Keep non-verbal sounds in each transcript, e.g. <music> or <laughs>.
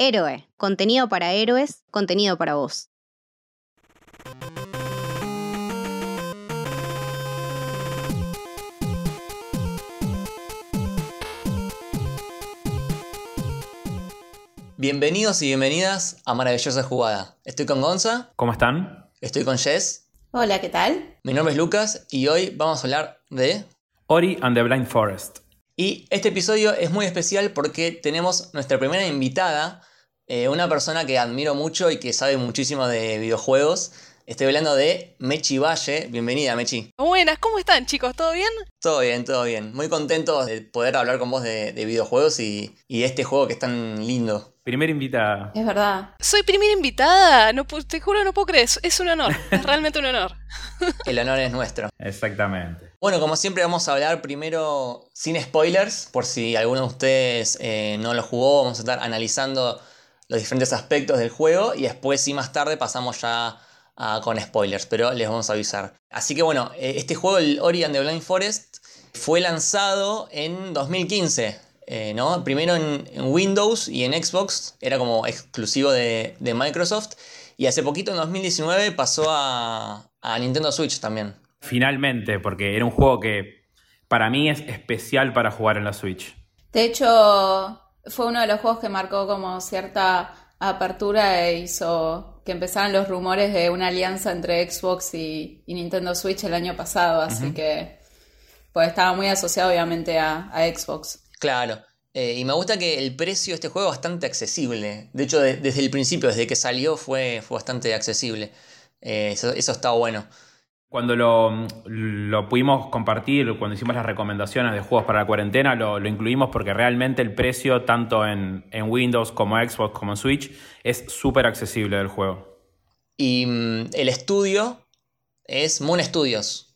Héroe, contenido para héroes, contenido para vos. Bienvenidos y bienvenidas a Maravillosa Jugada. Estoy con Gonza, ¿Cómo están? estoy con Jess, Hola, ¿qué tal? mi nombre es Lucas y hoy vamos a hablar de... Ori and the Blind Forest. Y este episodio es muy especial porque tenemos nuestra primera invitada, eh, una persona que admiro mucho y que sabe muchísimo de videojuegos. Estoy hablando de Mechi Valle. Bienvenida, Mechi. Buenas, ¿cómo están chicos? ¿Todo bien? Todo bien, todo bien. Muy contento de poder hablar con vos de, de videojuegos y, y de este juego que es tan lindo. Primera invitada. Es verdad. Soy primera invitada, no, te juro no puedo creer, es- es un honor, es realmente un honor. El honor es nuestro. Exactamente. Bueno, como siempre vamos a hablar primero sin spoilers, por si alguno de ustedes eh, no lo jugó, vamos a estar analizando los diferentes aspectos del juego y después sí más tarde pasamos ya a- con spoilers, pero les vamos a avisar. Así que bueno, eh, este juego, el Ori and the Blind Forest, fue lanzado en 2015. eh, ¿no? Primero en, Windows y en Xbox, era como exclusivo de, Microsoft. Y hace poquito, en 2019, pasó a Nintendo Switch también. Finalmente, porque era un juego que para mí es especial para jugar en la Switch. De hecho, fue uno de los juegos que marcó como cierta apertura e hizo que empezaran los rumores de una alianza entre Xbox y, y Nintendo Switch el año pasado, así que pues estaba muy asociado obviamente a, a Xbox. Claro. Eh, y me gusta que el precio de este juego es bastante accesible. De hecho, de- desde el principio, desde que salió, fue, fue bastante accesible. Eh, eso, eso está bueno. Cuando lo, lo pudimos compartir, cuando hicimos las recomendaciones de juegos para la cuarentena, lo, lo incluimos porque realmente el precio, tanto en, en Windows como Xbox como en Switch, es súper accesible del juego. Y mm, el estudio es Moon Studios.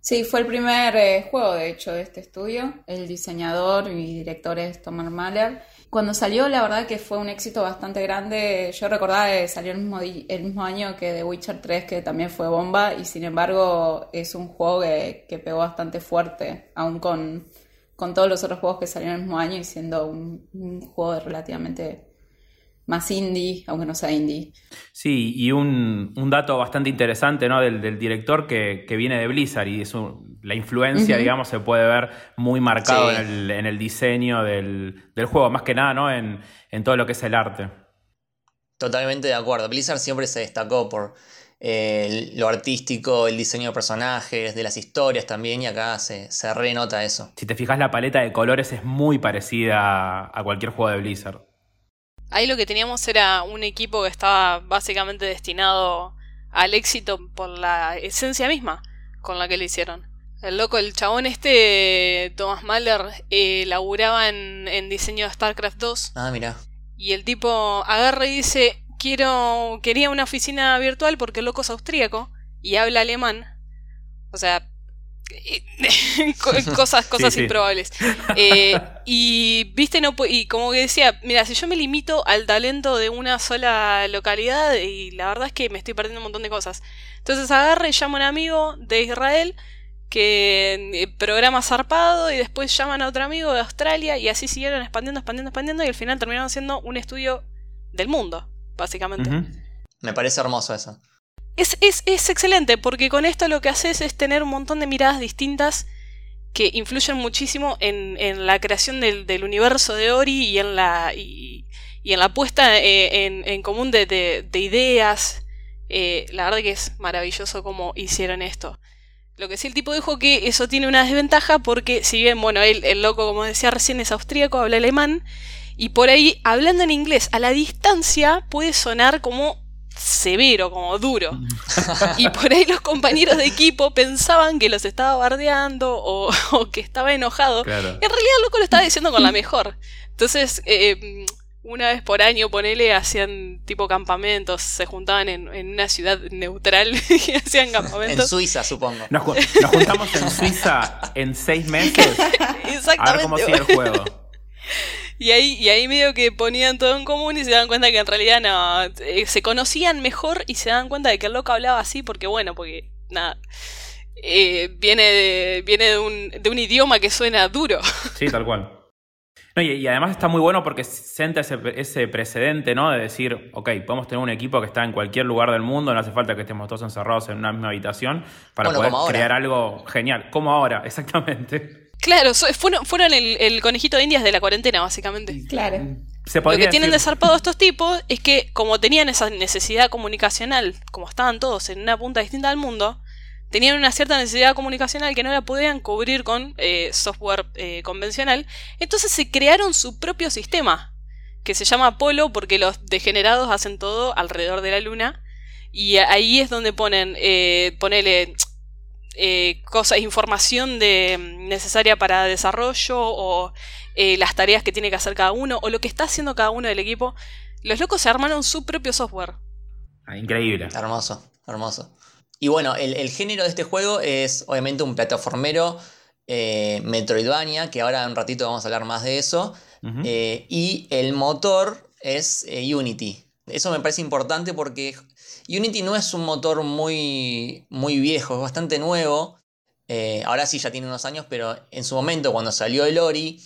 Sí, fue el primer eh, juego de hecho de este estudio. El diseñador y director es Thomas Mahler. Cuando salió, la verdad que fue un éxito bastante grande. Yo recordaba que salió el mismo, el mismo año que The Witcher 3, que también fue bomba, y sin embargo es un juego que, que pegó bastante fuerte, aún con, con todos los otros juegos que salieron el mismo año y siendo un, un juego relativamente más indie, aunque no sea indie. Sí, y un, un dato bastante interesante ¿no? del, del director que, que viene de Blizzard y es un- la influencia, digamos, se puede ver muy marcado Sí. en, el, en el diseño del, del juego, más que nada ¿no? en, en todo lo que es el arte. Totalmente de acuerdo. Blizzard siempre se destacó por eh, lo artístico, el diseño de personajes, de las historias también, y acá se, se renota eso. Si te fijas, la paleta de colores es muy parecida a cualquier juego de Blizzard. Ahí lo que teníamos era un equipo que estaba básicamente destinado al éxito por la esencia misma con la que lo hicieron. El loco, el chabón este, Thomas Mahler, eh, laburaba en, en diseño de StarCraft 2 Ah, mira. y el tipo agarra y dice, quiero, quería una oficina virtual porque el loco es austríaco y habla alemán. O sea, <laughs> cosas, cosas sí. improbables. Eh, y viste, no y como que decía, mira, si yo me limito al talento de una sola localidad, y la verdad es que me estoy perdiendo un montón de cosas. Entonces agarra y llama a un amigo de Israel que eh, programa zarpado y después llaman a otro amigo de Australia y así siguieron expandiendo, expandiendo, expandiendo y al final terminaron siendo un estudio del mundo, básicamente. Me parece hermoso eso. Es, es, es excelente, porque con esto lo que haces es tener un montón de miradas distintas que influyen muchísimo en, en la creación del, del universo de Ori y en la, y, y en la puesta eh, en, en común de, de- de ideas. Eh, la verdad que es maravilloso cómo hicieron esto. Lo que sí el tipo dijo que eso tiene una desventaja porque si bien, bueno, él, el loco, como decía recién, es austríaco, habla alemán, y por ahí, hablando en inglés a la distancia, puede sonar como severo, como duro. Y por ahí los compañeros de equipo pensaban que los estaba bardeando o, o que estaba enojado. Claro. En realidad el loco lo estaba diciendo con la mejor. Entonces, eh, una vez por año, ponele, hacían tipo campamentos, se juntaban en, en una ciudad neutral y <laughs> hacían En campamentos. Suiza, supongo. Nos, ju- nos juntamos en Suiza en seis meses <laughs> a ver cómo Exactamente. sigue el juego. Y ahí, y ahí medio que ponían todo en común y se daban cuenta que en realidad no, eh, se conocían mejor y se daban cuenta de que el loco hablaba así porque bueno, porque nada, eh, viene, de, viene de, un, de un idioma que suena duro. Sí, tal cual. No, y, y además está muy bueno porque sienta ese, ese precedente, ¿no? De decir, ok, podemos tener un equipo que está en cualquier lugar del mundo, no hace falta que estemos todos encerrados en una misma habitación para Bueno, poder crear algo genial. Como ahora, <laughs> exactamente. Claro, so- fueron, fueron el, el conejito de indias de la cuarentena, básicamente. Claro. Se Lo que tienen de decir- zarpado <laughs> estos tipos es que, como tenían esa necesidad comunicacional, como estaban todos en una punta distinta del mundo, tenían una cierta necesidad comunicacional que no la podían cubrir con eh, software eh, convencional. Entonces se crearon su propio sistema, que se llama Apolo porque los degenerados hacen todo alrededor de la luna. Y ahí es donde ponen, eh, ponele eh, cosas, información de, necesaria para desarrollo o eh, las tareas que tiene que hacer cada uno o lo que está haciendo cada uno del equipo. Los locos se armaron su propio software. Ah, increíble. Hermoso, hermoso. Y bueno, el, el género de este juego es obviamente un plataformero eh, Metroidvania, que ahora en un ratito vamos a hablar más de eso. Eh, y el motor es eh, Unity. Eso me parece importante porque Unity no es un motor muy, muy viejo, es bastante nuevo. Eh, ahora sí ya tiene unos años, pero en su momento cuando salió el Ori,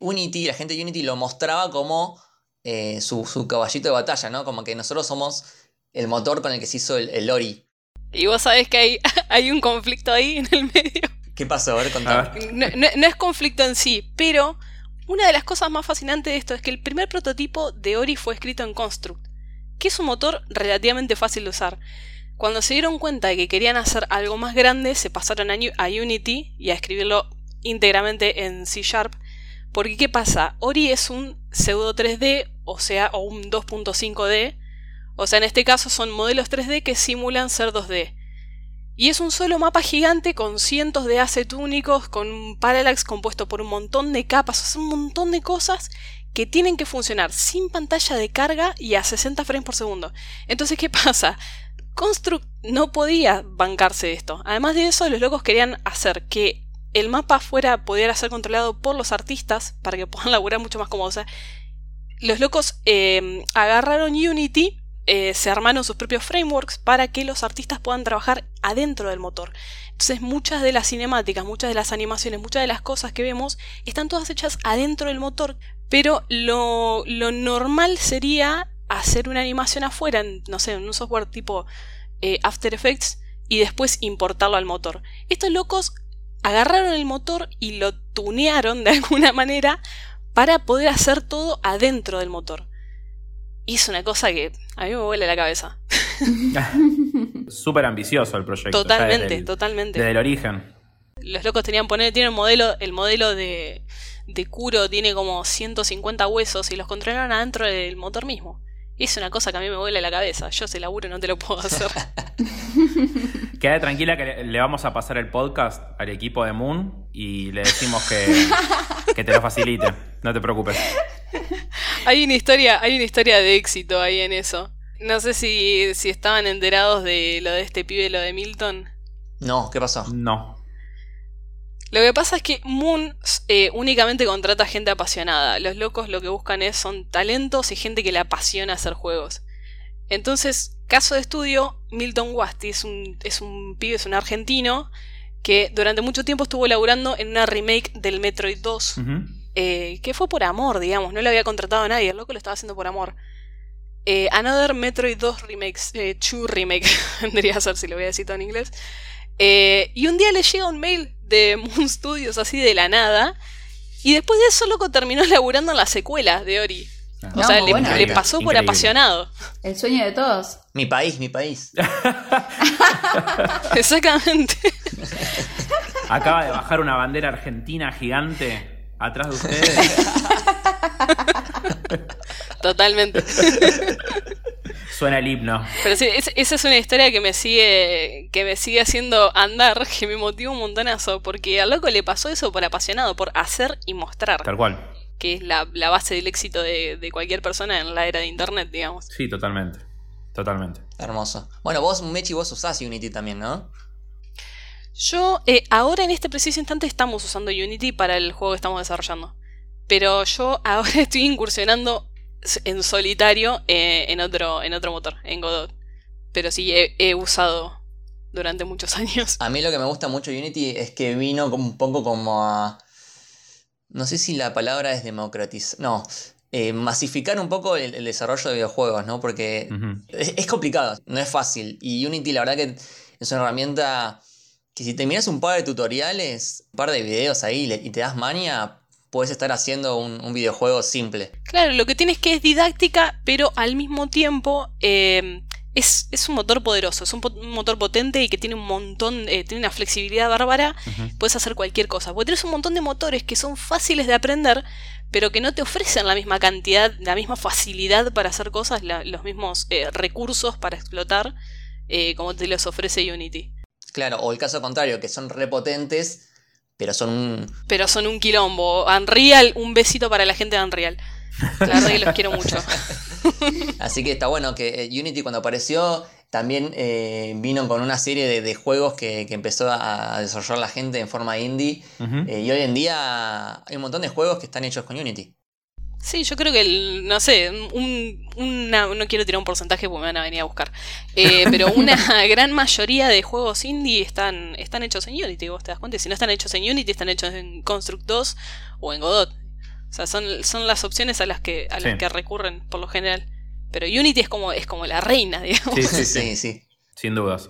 Unity, la gente de Unity lo mostraba como eh, su, su caballito de batalla, ¿no? Como que nosotros somos el motor con el que se hizo el, el Ori. Y vos sabés que hay, <laughs> hay un conflicto ahí en el medio. ¿Qué pasó? A ver, contame. no- no es conflicto en sí, pero una de las cosas más fascinantes de esto es que el primer prototipo de Ori fue escrito en Construct, que es un motor relativamente fácil de usar. Cuando se dieron cuenta de que querían hacer algo más grande, se pasaron a, Unity y a escribirlo íntegramente en C Sharp. Porque, ¿qué pasa? Ori es un pseudo 3D, o sea, o un 2.5D. O sea, en este caso son modelos 3D que simulan ser 2D. Y es un solo mapa gigante con cientos de assets únicos, con un parallax compuesto por un montón de capas, o sea, un montón de cosas que tienen que funcionar sin pantalla de carga y a 60 frames por segundo. Entonces, ¿qué <laughs> pasa? Construct no podía bancarse esto. Además de eso, los locos querían hacer que el mapa fuera pudiera ser controlado por los artistas para que <laughs> puedan laburar mucho más cómodo. O sea, los locos eh, agarraron Unity, eh, se armaron sus propios frameworks para que los artistas puedan trabajar adentro del motor. Entonces muchas de las cinemáticas, muchas de las animaciones, muchas de las cosas que vemos están todas hechas adentro del motor. Pero lo, lo normal sería hacer una animación afuera, en, no sé, en un software tipo eh, After Effects y después importarlo al motor. Estos locos agarraron el motor y lo tunearon de <laughs> alguna manera para poder hacer todo adentro del motor. Y es una cosa que a mí me vuela la cabeza. <laughs> Súper ambicioso el proyecto. Totalmente, desde el- totalmente. Desde el origen. Los locos tenían poner, tienen un modelo, el modelo de, de Kuro tiene como 150 huesos y los controlaron adentro del motor mismo. Es una cosa que a mí me vuela la cabeza. Yo ese laburo no te lo puedo hacer. <laughs> Queda tranquila que le, le vamos a pasar el podcast al equipo de Moon y le decimos que, que te lo facilite. No te preocupes. hay una historia, hay una historia de éxito ahí en eso. No sé si, si estaban enterados de lo de este pibe, lo de Milton. No, ¿qué pasó? No. Lo que pasa es que Moon eh, únicamente contrata gente apasionada. Los locos lo que buscan es son talentos y gente que le apasiona hacer juegos. Entonces, caso de estudio, Milton Wasti es un, es un pibe, es un argentino que durante mucho tiempo estuvo laburando en una remake del Metroid 2, Ujú. eh, que fue por amor, digamos, no le había contratado a nadie, el loco lo estaba haciendo por amor. Eh, Another Metroid 2 Remakes, eh, 2 Remake, <laughs> vendría a ser si lo voy a decir todo en inglés. Eh, y un día le llega un mail de Moon Studios así de la nada. Y después de eso, loco, terminó <laughs> laburando en la secuela de Ori. O No, sea, le, bueno. le pasó por Increíble. apasionado. El sueño de todos. Mi país, mi país. <laughs> Exactamente. Acaba de bajar una bandera argentina gigante atrás de ustedes. <laughs> Totalmente. Suena el himno. Pero sí, es- esa es una historia que me sigue que me sigue haciendo andar, <laughs> que me motiva un montonazo, porque al loco le pasó eso por apasionado, por hacer y mostrar, Tal cual. que es la, la base del éxito de, de cualquier persona en la era de internet, digamos. Sí, totalmente. Totalmente. Hermoso. Bueno, vos, Mechi, vos usás Unity también, ¿no? Yo, eh, ahora en este preciso instante estamos usando Unity para el juego que estamos desarrollando. Pero yo ahora <laughs> estoy incursionando en solitario eh, en, otro, en otro motor, en Godot. Pero sí, he, he usado durante muchos <laughs> años. A mí lo que me gusta mucho de Unity es que vino como un poco como a no sé si la palabra es democratizar, no, eh, masificar un poco el, el, desarrollo de videojuegos, ¿no? Porque es, es complicado, no es fácil. Y Unity, la verdad que es una herramienta que si te miras un par de tutoriales, un par de videos ahí y te das maña, puedes estar haciendo un, un videojuego simple. Claro, lo que tienes que es didáctica, pero al mismo tiempo eh, es, es un motor poderoso, es un, po- un motor potente y que tiene un montón, eh, tiene una flexibilidad bárbara, puedes hacer cualquier cosa. Porque tienes un montón de motores que son fáciles de aprender, pero que no te ofrecen la misma cantidad, la misma facilidad para hacer cosas, la- los mismos eh, recursos para explotar, eh, como te los ofrece Unity. Claro, o el caso contrario, que son repotentes, pero son un... Pero son un quilombo. Unreal, un besito para la gente de Unreal. La verdad que los quiero mucho. <laughs> Así que está bueno que eh, Unity cuando apareció también eh, vino con una serie de, de juegos que, que empezó a, desarrollar la gente en forma indie. Eh, y hoy en día hay un montón de juegos que están hechos con Unity. Sí, yo creo que, el, no sé, un, una, no quiero tirar un porcentaje porque me van a venir a buscar, Eh, <laughs> pero una gran mayoría de juegos indie están, están hechos en Unity, vos te das cuenta, si no están hechos en Unity, están hechos en Construct 2 o en Godot. O sea, son, son las opciones a las que, a las Sí. que recurren por lo general. Pero Unity es como, es como la reina, digamos. Sí, sí, <laughs> sí, Sí, sí. sin dudas.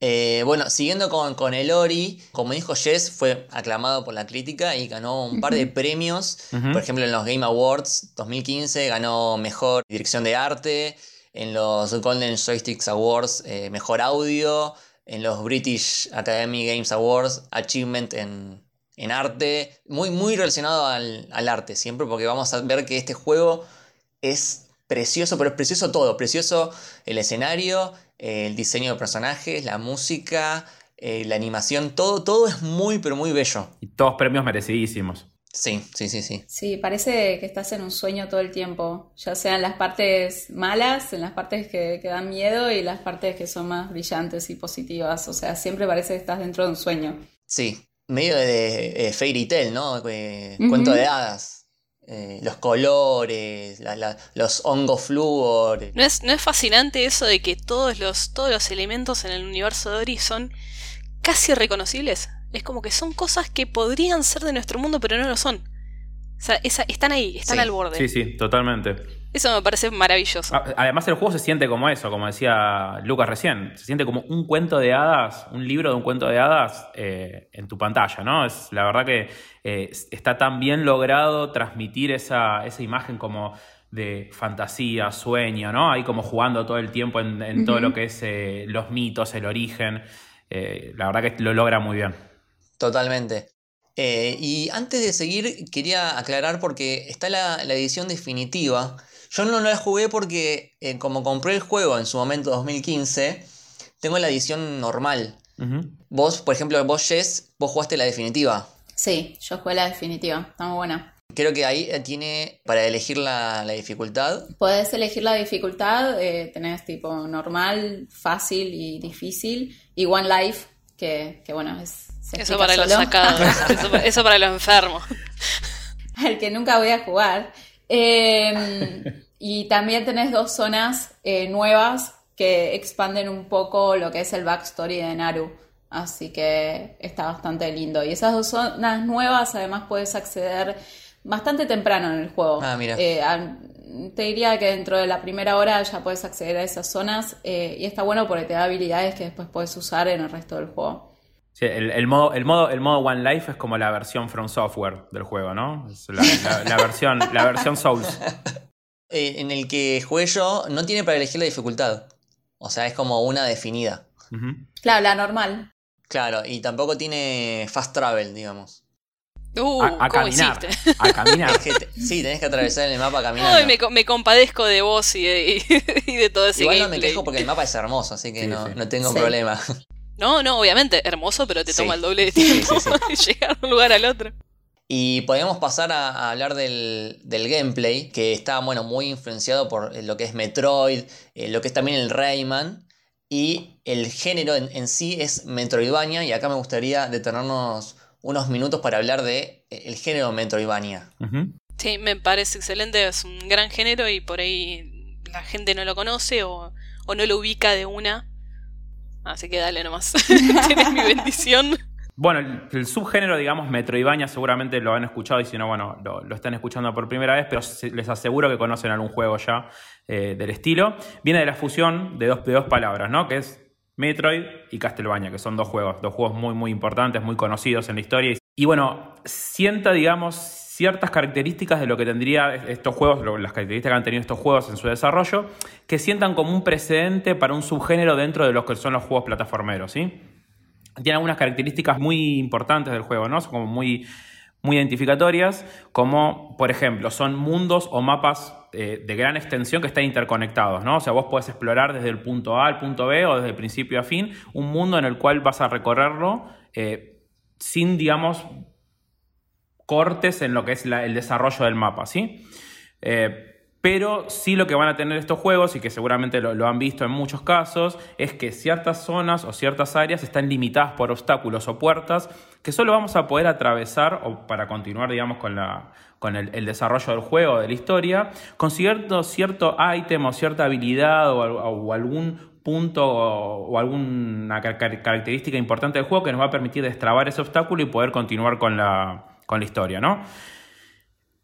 Eh, bueno, siguiendo con, con el Ori, como dijo Jess, fue aclamado por la crítica y ganó un par de premios. Por ejemplo, en los Game Awards 2015 ganó Mejor Dirección de Arte, en los Golden Joysticks Awards eh, Mejor Audio, en los British Academy Games Awards Achievement en, en Arte. Muy, muy relacionado al, al arte siempre, porque vamos a ver que este juego es precioso, pero es precioso todo. Precioso el escenario, el diseño de personajes, la música, eh, la animación, todo, todo es muy, pero muy bello. Y todos premios merecidísimos. Sí, sí, sí, sí. Sí, parece que estás en un sueño todo el tiempo, ya sea en las partes malas, en las partes que, que dan miedo y las partes que son más brillantes y positivas. O sea, siempre parece que estás dentro de un sueño. Sí, medio de eh, fairy tale, ¿no? Eh. Cuento de hadas. Eh, los colores, la- la- los hongos flúor. ¿No es, ¿No es fascinante eso de que todos los, todos los elementos en el universo de Ori son casi reconocibles? Es como que son cosas que podrían ser de nuestro mundo, pero no lo son. O sea, esa- están ahí, están Sí. al borde. Sí, sí, totalmente. Eso me parece maravilloso. A- Además, el juego se siente como eso, como decía Lucas recién. Se siente como un cuento de hadas, un libro de un cuento de hadas eh, en tu pantalla, ¿no? Es, la verdad que eh, está tan bien logrado transmitir esa, esa imagen como de fantasía, sueño, ¿no? Ahí como jugando todo el tiempo en, en todo lo que es eh, los mitos, el origen. Eh, la verdad que lo logra muy bien. Totalmente. Eh, y antes de seguir, quería aclarar porque está la, la edición definitiva. Yo no la jugué porque, eh, como compré el juego en su momento 2015, tengo la edición normal. Ujú. Vos, por ejemplo, vos, Jess, vos jugaste la definitiva. Sí, yo jugué la definitiva, está muy buena. Creo que ahí eh, tiene para elegir la, la dificultad. Podés elegir la dificultad, eh, tenés tipo normal, fácil y difícil, y One Life, que, que bueno, es... se Eso para los solo. sacados, <laughs> eso, eso para los enfermos. al que nunca voy a jugar. Eh, <laughs> y también tenés dos zonas eh, nuevas que expanden un poco lo que es el backstory de Naru. Así que está bastante lindo. Y esas dos zonas nuevas además puedes acceder bastante temprano en el juego. Ah, mira. Eh, a- te diría que dentro de la primera hora ya puedes acceder a esas zonas eh, y está bueno porque te da habilidades que después puedes usar en el resto del juego. Sí, el, el modo, el, modo, el modo One Life es como la versión From Software del juego, ¿no? Es la, la- la versión, la versión Souls. <laughs> Eh, en el que jugué yo, no tiene para elegir la dificultad. O sea, es como una definida. Ujú. Claro, la normal. Claro, y tampoco tiene fast travel, digamos. Uh, a, a ¿cómo caminar. A caminar. Es que te- sí, tenés que atravesar el mapa caminando. Ay, me, co- me compadezco de vos y de, y, <laughs> y de todo ese Igual no me gameplay. quejo porque el mapa es hermoso, así que Sí, no, sí. no tengo Sí. problema. No, no, obviamente, hermoso, pero te Sí. toma el doble de Sí, tiempo sí, <laughs> llegar de un lugar al otro. Y podemos pasar a, a hablar del, del gameplay, que está bueno, muy influenciado por eh, lo que es Metroid, eh, lo que es también el Rayman, y el género en, en sí es Metroidvania, y acá me gustaría detenernos unos minutos para hablar de eh, el género Metroidvania. Sí, me parece excelente, es un gran género y por ahí la gente no lo conoce o, o no lo ubica de una. Así que dale nomás. <laughs> Tienes mi bendición. Bueno, el, el, subgénero, digamos, Metroidvania, seguramente lo han escuchado y si no, bueno, lo, lo están escuchando por primera vez, pero se, les aseguro que conocen algún juego ya eh, del estilo. Viene de la fusión de dos, de dos palabras, ¿no? Que es Metroid y Castlevania, que son dos juegos, dos juegos muy, muy importantes, muy conocidos en la historia. Y bueno, sienta, digamos, ciertas características de lo que tendría estos juegos, las características que han tenido estos juegos en su desarrollo, que sientan como un precedente para un subgénero dentro de los que son los juegos plataformeros, ¿sí? algunas características muy importantes del juego, ¿no? Son como muy, muy identificatorias, como por ejemplo, son mundos o mapas eh, de gran extensión que están interconectados, ¿no? O sea, vos podés explorar desde el punto A al punto B o desde el principio a fin un mundo en el cual vas a recorrerlo eh, sin, digamos, cortes en lo que es el desarrollo del mapa, ¿sí? Eh, pero sí lo que van a tener estos juegos, y que seguramente lo, han visto en muchos casos, es que ciertas zonas o ciertas áreas están limitadas por obstáculos o puertas que solo vamos a poder atravesar, o para continuar, digamos, con, la, con el, desarrollo del juego, de la historia, consiguiendo cierto ítem o cierta habilidad o, algún punto o, alguna car característica importante del juego que nos va a permitir destrabar ese obstáculo y poder continuar con la, con la historia, ¿no?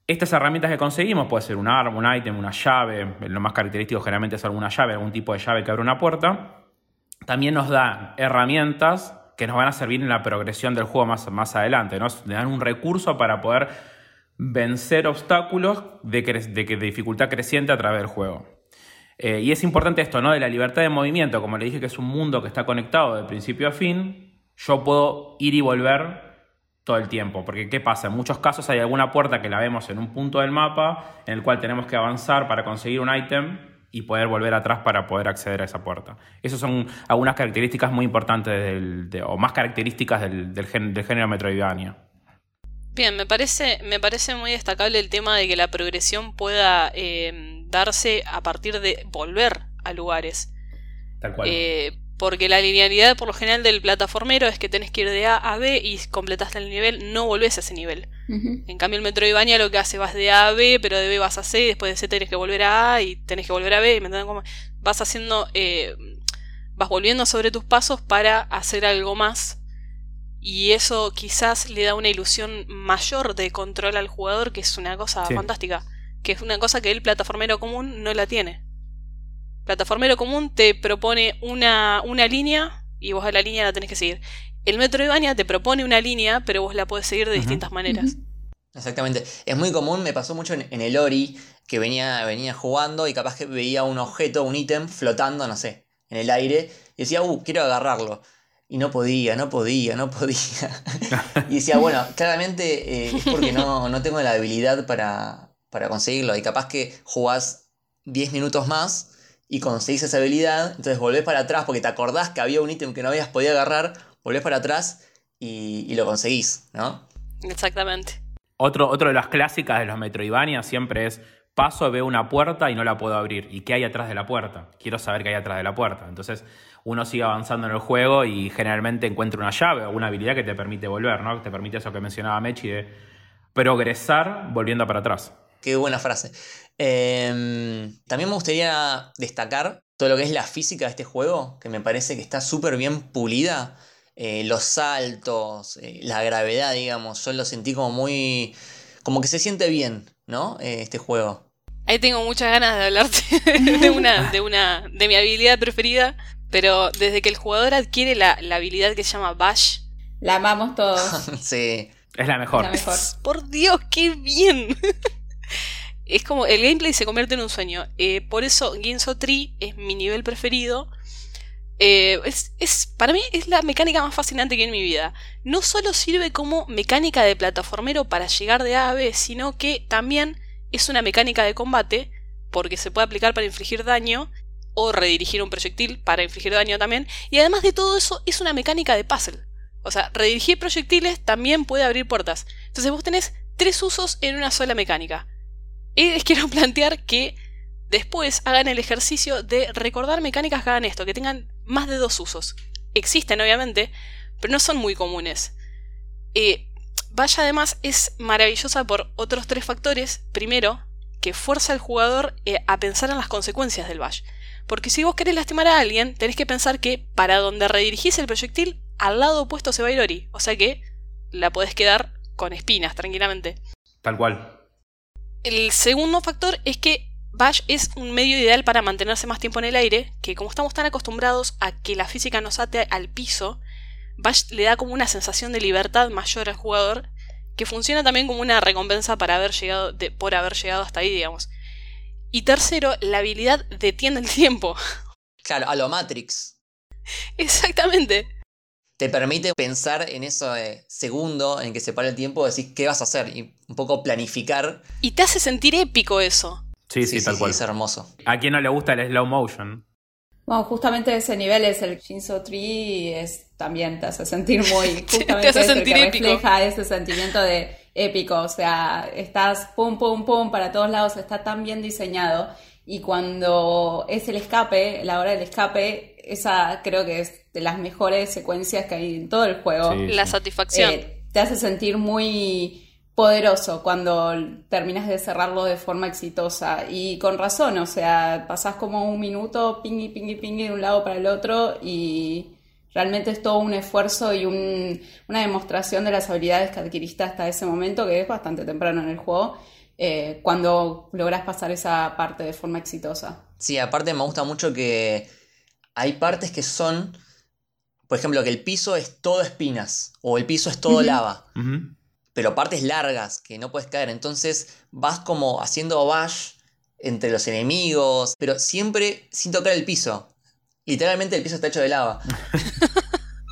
Estas herramientas que conseguimos, puede ser un arma, un ítem, una llave, lo más característico generalmente es alguna llave, algún tipo de llave que abre una puerta, también nos dan herramientas que nos van a servir en la progresión del juego más, más adelante, ¿no? Nos dan un recurso para poder vencer obstáculos de, de, dificultad creciente a través del juego. Eh, y es importante esto, ¿no? De la libertad de movimiento, como le dije que es un mundo que está conectado de principio a fin, yo puedo ir y volver todo el tiempo. Porque ¿qué pasa? En muchos casos hay alguna puerta que la vemos en un punto del mapa en el cual tenemos que avanzar para conseguir un ítem y poder volver atrás para poder acceder a esa puerta. Esas son algunas características muy importantes del, de, o más características del, del, gen, del, género Metroidvania. Bien, me parece, me parece muy destacable el tema de que la progresión pueda eh, darse a partir de volver a lugares. Tal cual. Eh, porque la linealidad por lo general del plataformero es que tenés que ir de A a B y completaste el nivel, no volvés a ese nivel. Uh -huh. En cambio el Metroidvania lo que hace vas de A a B, pero de B vas a C, después de C tenés que volver a A y tenés que volver a B, ¿me cómo? Vas haciendo, eh, vas volviendo sobre tus pasos para hacer algo más. Y eso quizás le da una ilusión mayor de control al jugador, que es una cosa sí. fantástica. Que es una cosa que el plataformero común no la tiene. Plataformero común te propone una, una línea y vos a la línea la tenés que seguir. El Metroidvania te propone una línea, pero vos la podés seguir de uh -huh. distintas maneras. Uh -huh. Exactamente. Es muy común, me pasó mucho en, en, el Ori, que venía, venía jugando y capaz que veía un objeto, un ítem flotando, no sé, en el aire, y decía, uh, quiero agarrarlo. Y no podía, no podía, no podía. <laughs> y decía, bueno, claramente eh, es porque no, no tengo la habilidad para, para conseguirlo. Y capaz que jugás 10 minutos más y conseguís esa habilidad, entonces volvés para atrás porque te acordás que había un ítem que no habías podido agarrar, volvés para atrás y, y, lo conseguís, ¿no? Exactamente. Otro, otro de las clásicas de los Metroidvania siempre es paso, veo una puerta y no la puedo abrir. ¿Y qué hay atrás de la puerta? Quiero saber qué hay atrás de la puerta. Entonces uno sigue avanzando en el juego y generalmente encuentra una llave o una habilidad que te permite volver, ¿no? Que te permite eso que mencionaba Mechi de progresar volviendo para atrás. Qué buena frase. Eh, también me gustaría destacar todo lo que es la física de este juego, que me parece que está súper bien pulida. Eh, los saltos, eh, la gravedad, digamos, yo lo sentí como muy... como que se siente bien, ¿no? Eh, este juego. Ahí tengo muchas ganas de hablarte <laughs> de una, de una, de mi habilidad preferida, pero desde que el jugador adquiere la, la habilidad que se llama Bash. La amamos todos. <laughs> sí. Es la mejor. Es la mejor. Por Dios, qué bien. Es como el gameplay se convierte en un sueño. Eh, por eso Ginso Tree es mi nivel preferido. Eh, es, es, para mí es la mecánica más fascinante que hay en mi vida. No solo sirve como mecánica de plataformero para llegar de A a B, sino que también es una mecánica de combate, porque se puede aplicar para infligir daño o redirigir un proyectil para infligir daño también. Y además de todo eso, es una mecánica de puzzle. O sea, redirigir proyectiles también puede abrir puertas. Entonces vos tenés tres usos en una sola mecánica. Y les quiero <laughs> plantear que después hagan el ejercicio de recordar mecánicas que hagan esto, que tengan más de dos usos. Existen, obviamente, pero no son muy comunes. Eh, Vaya además es maravillosa por otros tres factores. Primero, que fuerza al jugador eh, a pensar en las consecuencias del Bash. Porque si vos querés lastimar a alguien, tenés que pensar que para donde redirigís el proyectil al lado opuesto se va a ir. O sea que la podés quedar con espinas tranquilamente. Tal cual. El segundo factor es que Bash es un medio ideal para mantenerse más tiempo en el aire, que como estamos tan acostumbrados a que la física nos ate al piso, Bash le da como una sensación de libertad mayor al jugador, que funciona también como una recompensa para haber llegado por haber llegado hasta ahí, digamos. Y tercero, la habilidad detiene el tiempo. Claro, a lo Matrix. <laughs> Exactamente. Te permite pensar en eso de segundo en que se para el tiempo, decir qué vas a hacer y un poco planificar. Y te hace sentir épico eso. Sí, sí, tal cual. es hermoso. ¿A quién no le gusta el slow motion? Bueno, justamente ese nivel es el Shinzo Tree, es también te hace sentir <laughs> muy, justamente te hace sentir que épico. refleja ese sentimiento de épico, o sea, estás pum pum pum para todos lados, está tan bien diseñado y cuando es el escape, la hora del escape, esa creo que es de las mejores secuencias que hay en todo el juego. Sí. La satisfacción. Eh, te hace sentir muy poderoso cuando terminas de cerrarlo de forma exitosa y con razón, o sea, pasás como un minuto pingui, pingui, pingui de un lado para el otro y realmente es todo un esfuerzo y un- una demostración de las habilidades que adquiriste hasta ese momento, que es bastante temprano en el juego, eh, cuando logras pasar esa parte de forma exitosa. Sí, aparte me gusta mucho que hay partes que son, por ejemplo, que el piso es todo espinas o el piso es todo lava, pero partes largas que no puedes caer. Entonces vas como haciendo bash entre los enemigos, pero siempre sin tocar el piso. Literalmente el piso está hecho de lava. <laughs>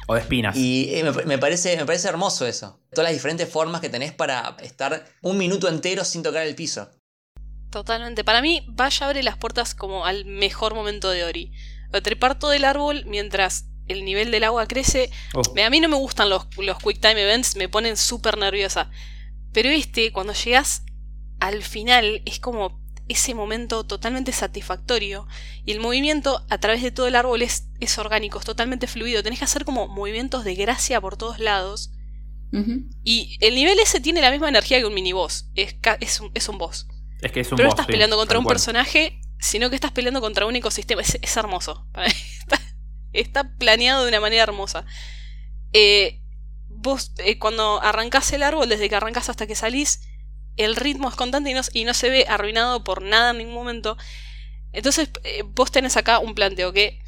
O de espinas. Y eh, me, me parece, me parece hermoso eso. Todas las diferentes formas que tenés para estar un minuto entero sin tocar el piso. Totalmente. Para mí, Bash abre las puertas como al mejor momento de Ori. Lo trepar todo el árbol mientras el nivel del agua crece. Oh, Me- A mí no me gustan los, los Quick Time Events, me ponen súper nerviosa. Pero este, cuando llegas al final, es como ese momento totalmente satisfactorio. Y el movimiento a través de todo el árbol es, es orgánico, es totalmente fluido. Tenés que hacer como movimientos de gracia por todos lados. Y el nivel ese tiene la misma energía que un miniboss. Es, es, un, es un boss. es que es un Pero boss, estás sí, peleando contra un cual. personaje, sino que estás peleando contra un ecosistema. Es, hermoso. <laughs> Está, planeado de una manera hermosa. Eh, vos, eh, cuando arrancás el árbol, desde que arrancás hasta que salís, el ritmo es constante y no, y no se ve arruinado por nada en ningún momento. Entonces, eh, vos tenés acá un planteo que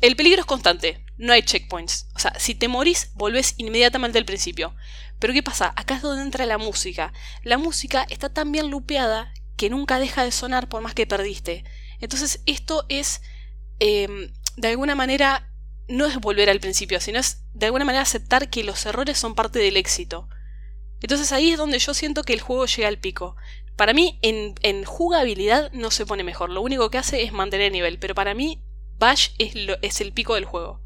el peligro es constante, no hay checkpoints. O sea, si te morís, volvés inmediatamente al principio. Pero ¿qué pasa? Acá es donde entra la música. La música está tan bien lupeada que nunca deja de sonar por más que perdiste. Entonces, esto es, eh, de alguna manera, no es volver al principio, sino es de alguna manera aceptar que los errores son parte del éxito. Entonces ahí es donde yo siento que el juego llega al pico. Para mí, en, en jugabilidad no se pone mejor. Lo único que hace es mantener el nivel. Pero para mí, Bash es, lo- es el pico del juego.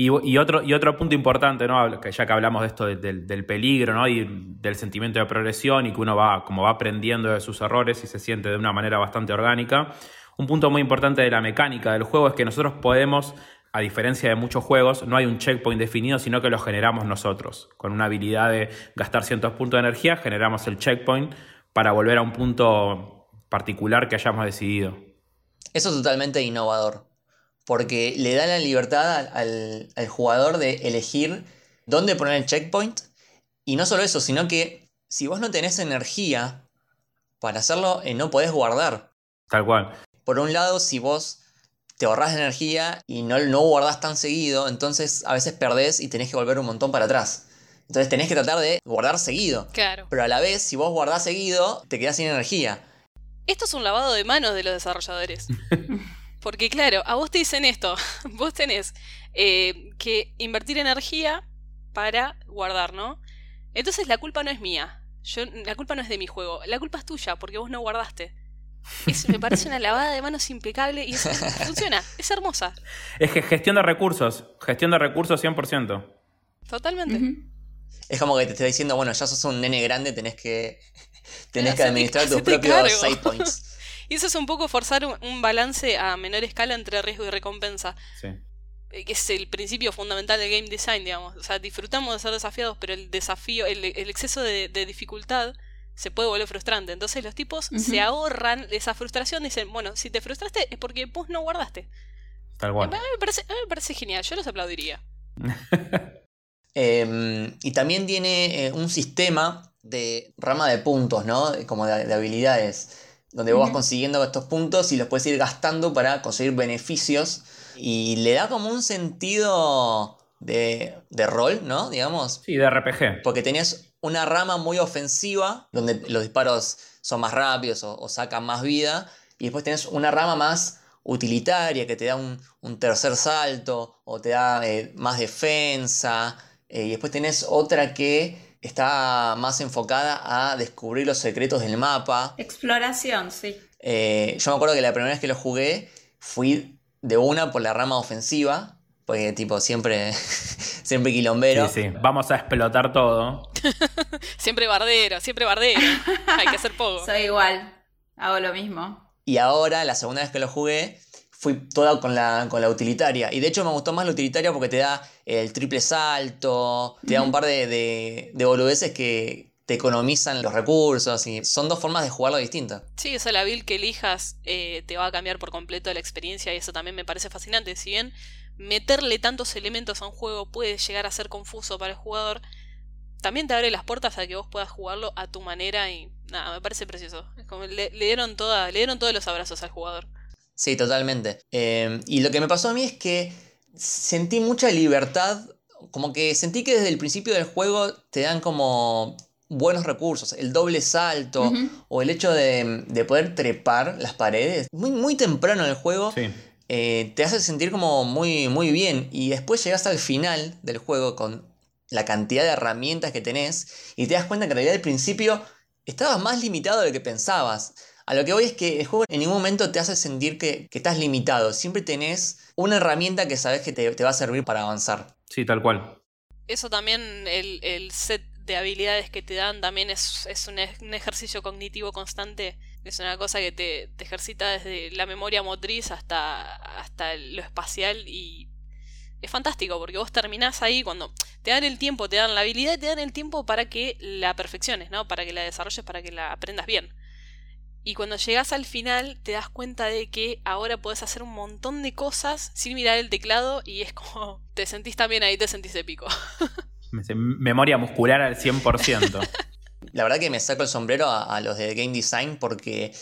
Y, otro, y otro punto importante, ¿no? Ya que hablamos de esto de- del, peligro, ¿no? Y del sentimiento de progresión y que uno va, como va aprendiendo de sus errores y se siente de una manera bastante orgánica. Un punto muy importante de la mecánica del juego es que nosotros podemos, a diferencia de muchos juegos, no hay un checkpoint definido, sino que lo generamos nosotros. Con una habilidad de gastar ciertos puntos de energía, generamos el checkpoint para volver a un punto particular que hayamos decidido. Eso es totalmente innovador. Porque le da la libertad al, jugador de elegir dónde poner el checkpoint. Y no solo eso, sino que si vos no tenés energía para hacerlo, eh, no podés guardar. Tal cual. Por un lado, si vos te ahorrás energía y no, no guardás tan seguido, entonces a veces perdés y tenés que volver un montón para atrás. Entonces tenés que tratar de guardar seguido. Claro. Pero a la vez, si vos guardás seguido, te quedás sin energía. Esto es un lavado de manos de los desarrolladores. <laughs> Porque claro, a vos te dicen esto, <laughs> vos tenés eh, que invertir energía para guardar, ¿no? Entonces la culpa no es mía, yo, la culpa no es de mi juego, la culpa es tuya porque vos no guardaste. Es- me parece una lavada de manos impecable y es- <laughs> funciona, es hermosa, Es que gestión de recursos. Gestión de recursos 100%. totalmente. Es como que te está diciendo, bueno, ya sos un nene grande, tenés que, tenés que administrar tus propios cargo. save points. <laughs> Y eso es un poco forzar un, balance a menor escala entre riesgo y recompensa. Sí. eh, que es el principio fundamental del game design, digamos. O sea, disfrutamos de ser desafiados, pero el desafío, el, el exceso de, de dificultad se puede volver frustrante. Entonces los tipos se ahorran esa frustración, dicen, bueno, si te frustraste es porque vos no guardaste. Tal A cual. mí me parece, a mí me parece genial, yo los aplaudiría. <laughs> Em, y también tiene eh, un sistema de rama de puntos, ¿no? Como de, de habilidades, donde vos vas consiguiendo estos puntos y los puedes ir gastando para conseguir beneficios. Y le da como un sentido de, de rol, ¿no? Digamos. Sí, de RPG. Porque tenías una rama muy ofensiva, donde los disparos son más rápidos o, o sacan más vida. Y después tenés una rama más utilitaria que te da un, un tercer salto o te da eh, más defensa. Eh, y después tenés otra que está más enfocada a descubrir los secretos del mapa. Exploración, sí. Eh, yo me acuerdo que la primera vez que lo jugué fui de una por la rama ofensiva. Porque tipo siempre, <laughs> siempre quilombero. Sí, sí. Vamos a explotar todo. <laughs> siempre bardero, siempre bardero. Hay que hacer poco. Soy igual. Hago lo mismo. Y ahora, la segunda vez que lo jugué, fui toda con la, con la utilitaria. Y de hecho me gustó más la utilitaria porque te da el triple salto, te da un par de, de, de boludeces que te economizan los recursos. Y son dos formas de jugarlo distintas. Sí, o sea, la build que elijas eh, te va a cambiar por completo la experiencia y eso también me parece fascinante. Si bien meterle tantos elementos a un juego puede llegar a ser confuso para el jugador, también te abre las puertas a que vos puedas jugarlo a tu manera y nada, me parece precioso. Es como le, le dieron toda, le dieron todos los abrazos al jugador. Sí, totalmente. Eh, y lo que me pasó a mí es que sentí mucha libertad, como que sentí que desde el principio del juego te dan como buenos recursos, el doble salto uh -huh. o el hecho de, de, poder trepar las paredes, muy, muy temprano en el juego. Sí. Eh, te hace sentir como muy, muy bien y después llegas al final del juego con la cantidad de herramientas que tenés y te das cuenta que en realidad al principio estabas más limitado de lo que pensabas. A lo que voy es que el juego en ningún momento te hace sentir que, que estás limitado. Siempre tenés una herramienta que sabes que te, te, va a servir para avanzar. Sí, tal cual. Eso también, el, el set de habilidades que te dan, también es, es un, un, ejercicio cognitivo constante. Es una cosa que te, te, ejercita desde la memoria motriz hasta, hasta lo espacial y es fantástico porque vos terminás ahí cuando te dan el tiempo, te dan la habilidad, te dan el tiempo para que la perfecciones, ¿no? Para que la desarrolles, para que la aprendas bien. Y cuando llegas al final te das cuenta de que ahora puedes hacer un montón de cosas sin mirar el teclado y es como <laughs> te sentís también ahí, te sentís épico. <laughs> Memoria muscular al 100%. <laughs> La verdad que me saco el sombrero a, a, los de Game Design porque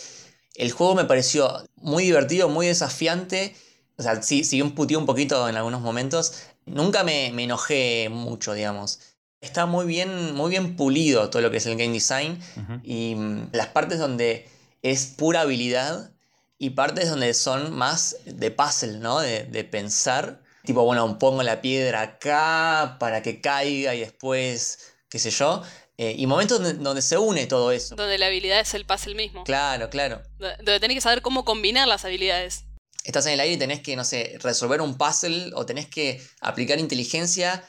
el juego me pareció muy divertido, muy desafiante. O sea, sí, sí un un poquito en algunos momentos. Nunca me, me enojé mucho, digamos. Está muy bien, muy bien pulido todo lo que es el game design. Uh -huh. Y mm, las partes donde es pura habilidad y partes donde son más de puzzle, ¿no? De, de, pensar. Tipo, bueno, pongo la piedra acá para que caiga y después, qué sé yo. Eh, y momentos donde, donde, se une todo eso. Donde la habilidad es el puzzle mismo. Claro, claro. Donde tenés que saber cómo combinar las habilidades. Estás en el aire y tenés que, no sé, resolver un puzzle o tenés que aplicar inteligencia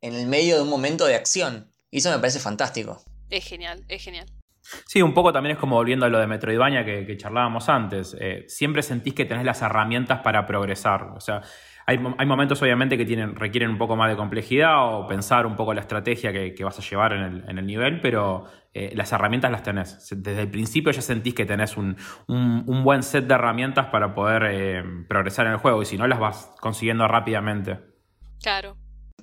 en el medio de un momento de acción. Y eso me parece fantástico. Es genial, es genial. Sí, un poco también es como volviendo a lo de Metroidvania que, que charlábamos antes. Eh, siempre sentís que tenés las herramientas para progresar. O sea, hay, hay, momentos obviamente que tienen, requieren un poco más de complejidad o pensar un poco la estrategia que, que vas a llevar en el, en el nivel, pero eh, las herramientas las tenés. Desde el principio ya sentís que tenés un, un, un buen set de herramientas para poder eh, progresar en el juego y si no las vas consiguiendo rápidamente. Claro.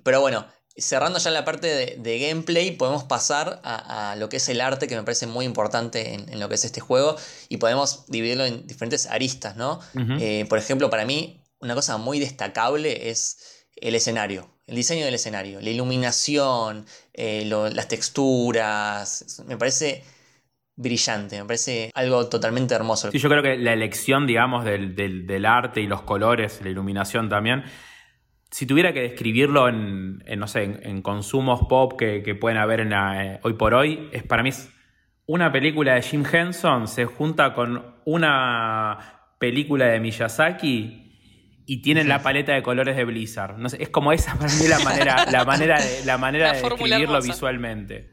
Pero bueno, cerrando ya la parte de, de gameplay, podemos pasar a, a, lo que es el arte, que me parece muy importante en, en, lo que es este juego, y podemos dividirlo en diferentes aristas, ¿no? Uh -huh. eh, por ejemplo, para mí, una cosa muy destacable es el escenario, el diseño del escenario, la iluminación, eh, lo, las texturas, me parece brillante, me parece algo totalmente hermoso. Sí, yo creo que la elección, digamos, del, del, del arte y los colores, la iluminación también, si tuviera que describirlo en, en no sé, en, en, consumos pop que, que pueden haber en la, eh, hoy por hoy, es para mí es una película de Jim Henson se junta con una película de Miyazaki y tienen la paleta de colores de Blizzard. No sé, es como esa <laughs> para mí la manera, la manera de, la manera la de describirlo hermosa. visualmente.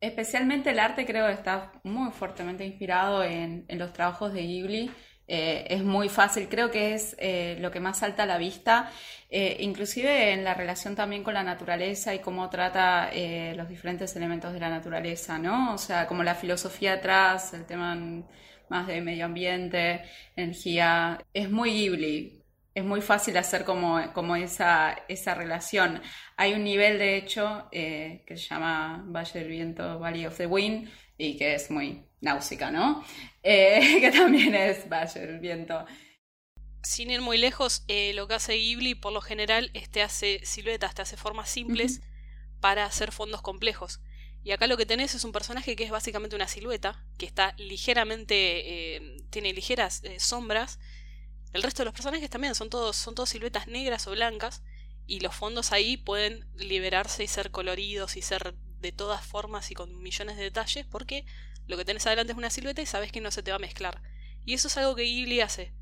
Especialmente el arte creo que está muy fuertemente inspirado en, en los trabajos de Ghibli. Eh, es muy fácil, creo que es eh, lo que más salta a la vista, eh, inclusive en la relación también con la naturaleza y cómo trata eh, los diferentes elementos de la naturaleza, ¿no? O sea, como la filosofía atrás, el tema más de medio ambiente, energía, es muy Ghibli. es muy fácil hacer como, como esa, esa relación. Hay un nivel, de hecho, que se llama Valle del Viento, Valley of the Wind, y que es muy náusica, ¿no? Eh, <laughs> que también es Valle del Viento. Sin ir muy lejos, eh, lo que hace Ghibli por lo general es te hace siluetas, te hace formas simples para hacer fondos complejos. Y acá lo que tenés es un personaje que es básicamente una silueta, que está ligeramente. Eh, tiene ligeras sombras. El resto de los personajes también son todos, son todos siluetas negras o blancas. Y los fondos ahí pueden liberarse y ser coloridos y ser de todas formas y con millones de detalles, porque lo que tenés adelante es una silueta y sabes que no se te va a mezclar. Y eso es algo que Ghibli hace.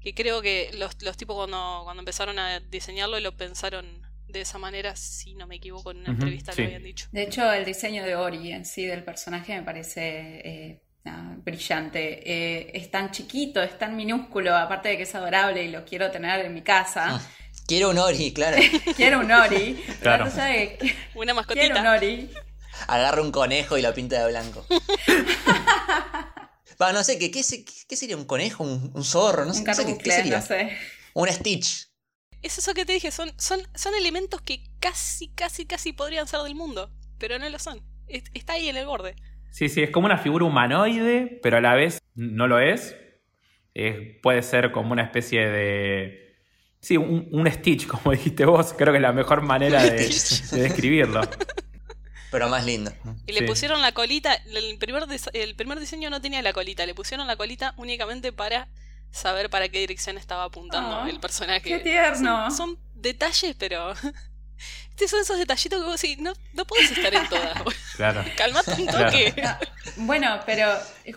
Que creo que los, los tipos cuando, cuando empezaron a diseñarlo lo pensaron de esa manera, si no me equivoco, en una entrevista sí. lo habían dicho. De hecho, el diseño de Ori en sí del personaje me parece eh, brillante. Eh, es tan chiquito, es tan minúsculo, aparte de que es adorable y lo quiero tener en mi casa. Quiero un Ori, claro. <laughs> quiero un Ori. Claro. de Una quiero un mascotita. Ori. Agarra un conejo y lo pinta de blanco. <laughs> Va, no sé, ¿qué, qué, se- qué sería un conejo? ¿Un, un zorro? No sé, Un no sé, ¿qué, qué sería? no sé. Un Stitch. Es eso que te dije, son, son, son elementos que casi, casi, casi podrían ser del mundo, pero no lo son. Es- Está ahí en el borde. Sí, sí, es como una figura humanoide, pero a la vez no lo es. Es- puede ser como una especie de. Sí, un, un Stitch, como <laughs> dijiste vos. Creo que es la mejor manera <laughs> de, describirlo. Pero más lindo. Y le Sí. pusieron la colita, el primer, el primer diseño no tenía la colita, le pusieron la colita únicamente para saber para qué dirección estaba apuntando Ah, el personaje. qué tierno. Son, son detalles, pero... <laughs> Estos son esos detallitos que vos decís, no, no podés estar en todas. Claro. Calmate un Claro. toque. Ah, Bueno, pero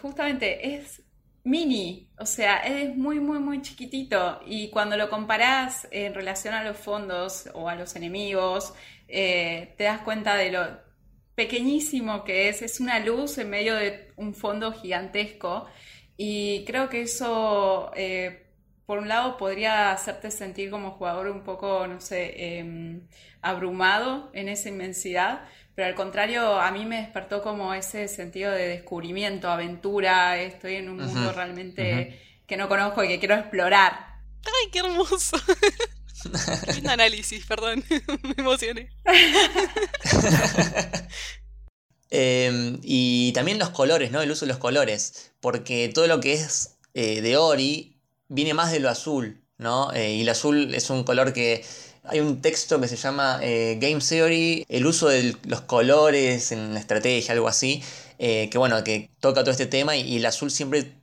justamente es mini, o sea, es muy, muy, muy chiquitito. Y cuando lo comparás en relación a los fondos o a los enemigos, eh, te das cuenta de lo pequeñísimo que es. Es una luz en medio de un fondo gigantesco. Y creo que eso, eh, por un lado, podría hacerte sentir como jugador un poco, no sé, em, abrumado en esa inmensidad. Pero al contrario, a mí me despertó como ese sentido de descubrimiento, aventura, estoy en un mundo realmente que no conozco y que quiero explorar. Ay, qué hermoso. <laughs> Lindo análisis, perdón. <laughs> Me emocioné. <laughs> Eh, y también los colores, ¿no? El uso de los colores. Porque todo lo que es eh, de Ori viene más de lo azul, ¿no? Eh, y el azul es un color que. Hay un texto que se llama eh, Game Theory, el uso de los colores en la estrategia, algo así. eh, que bueno, que toca todo este tema y, y el azul siempre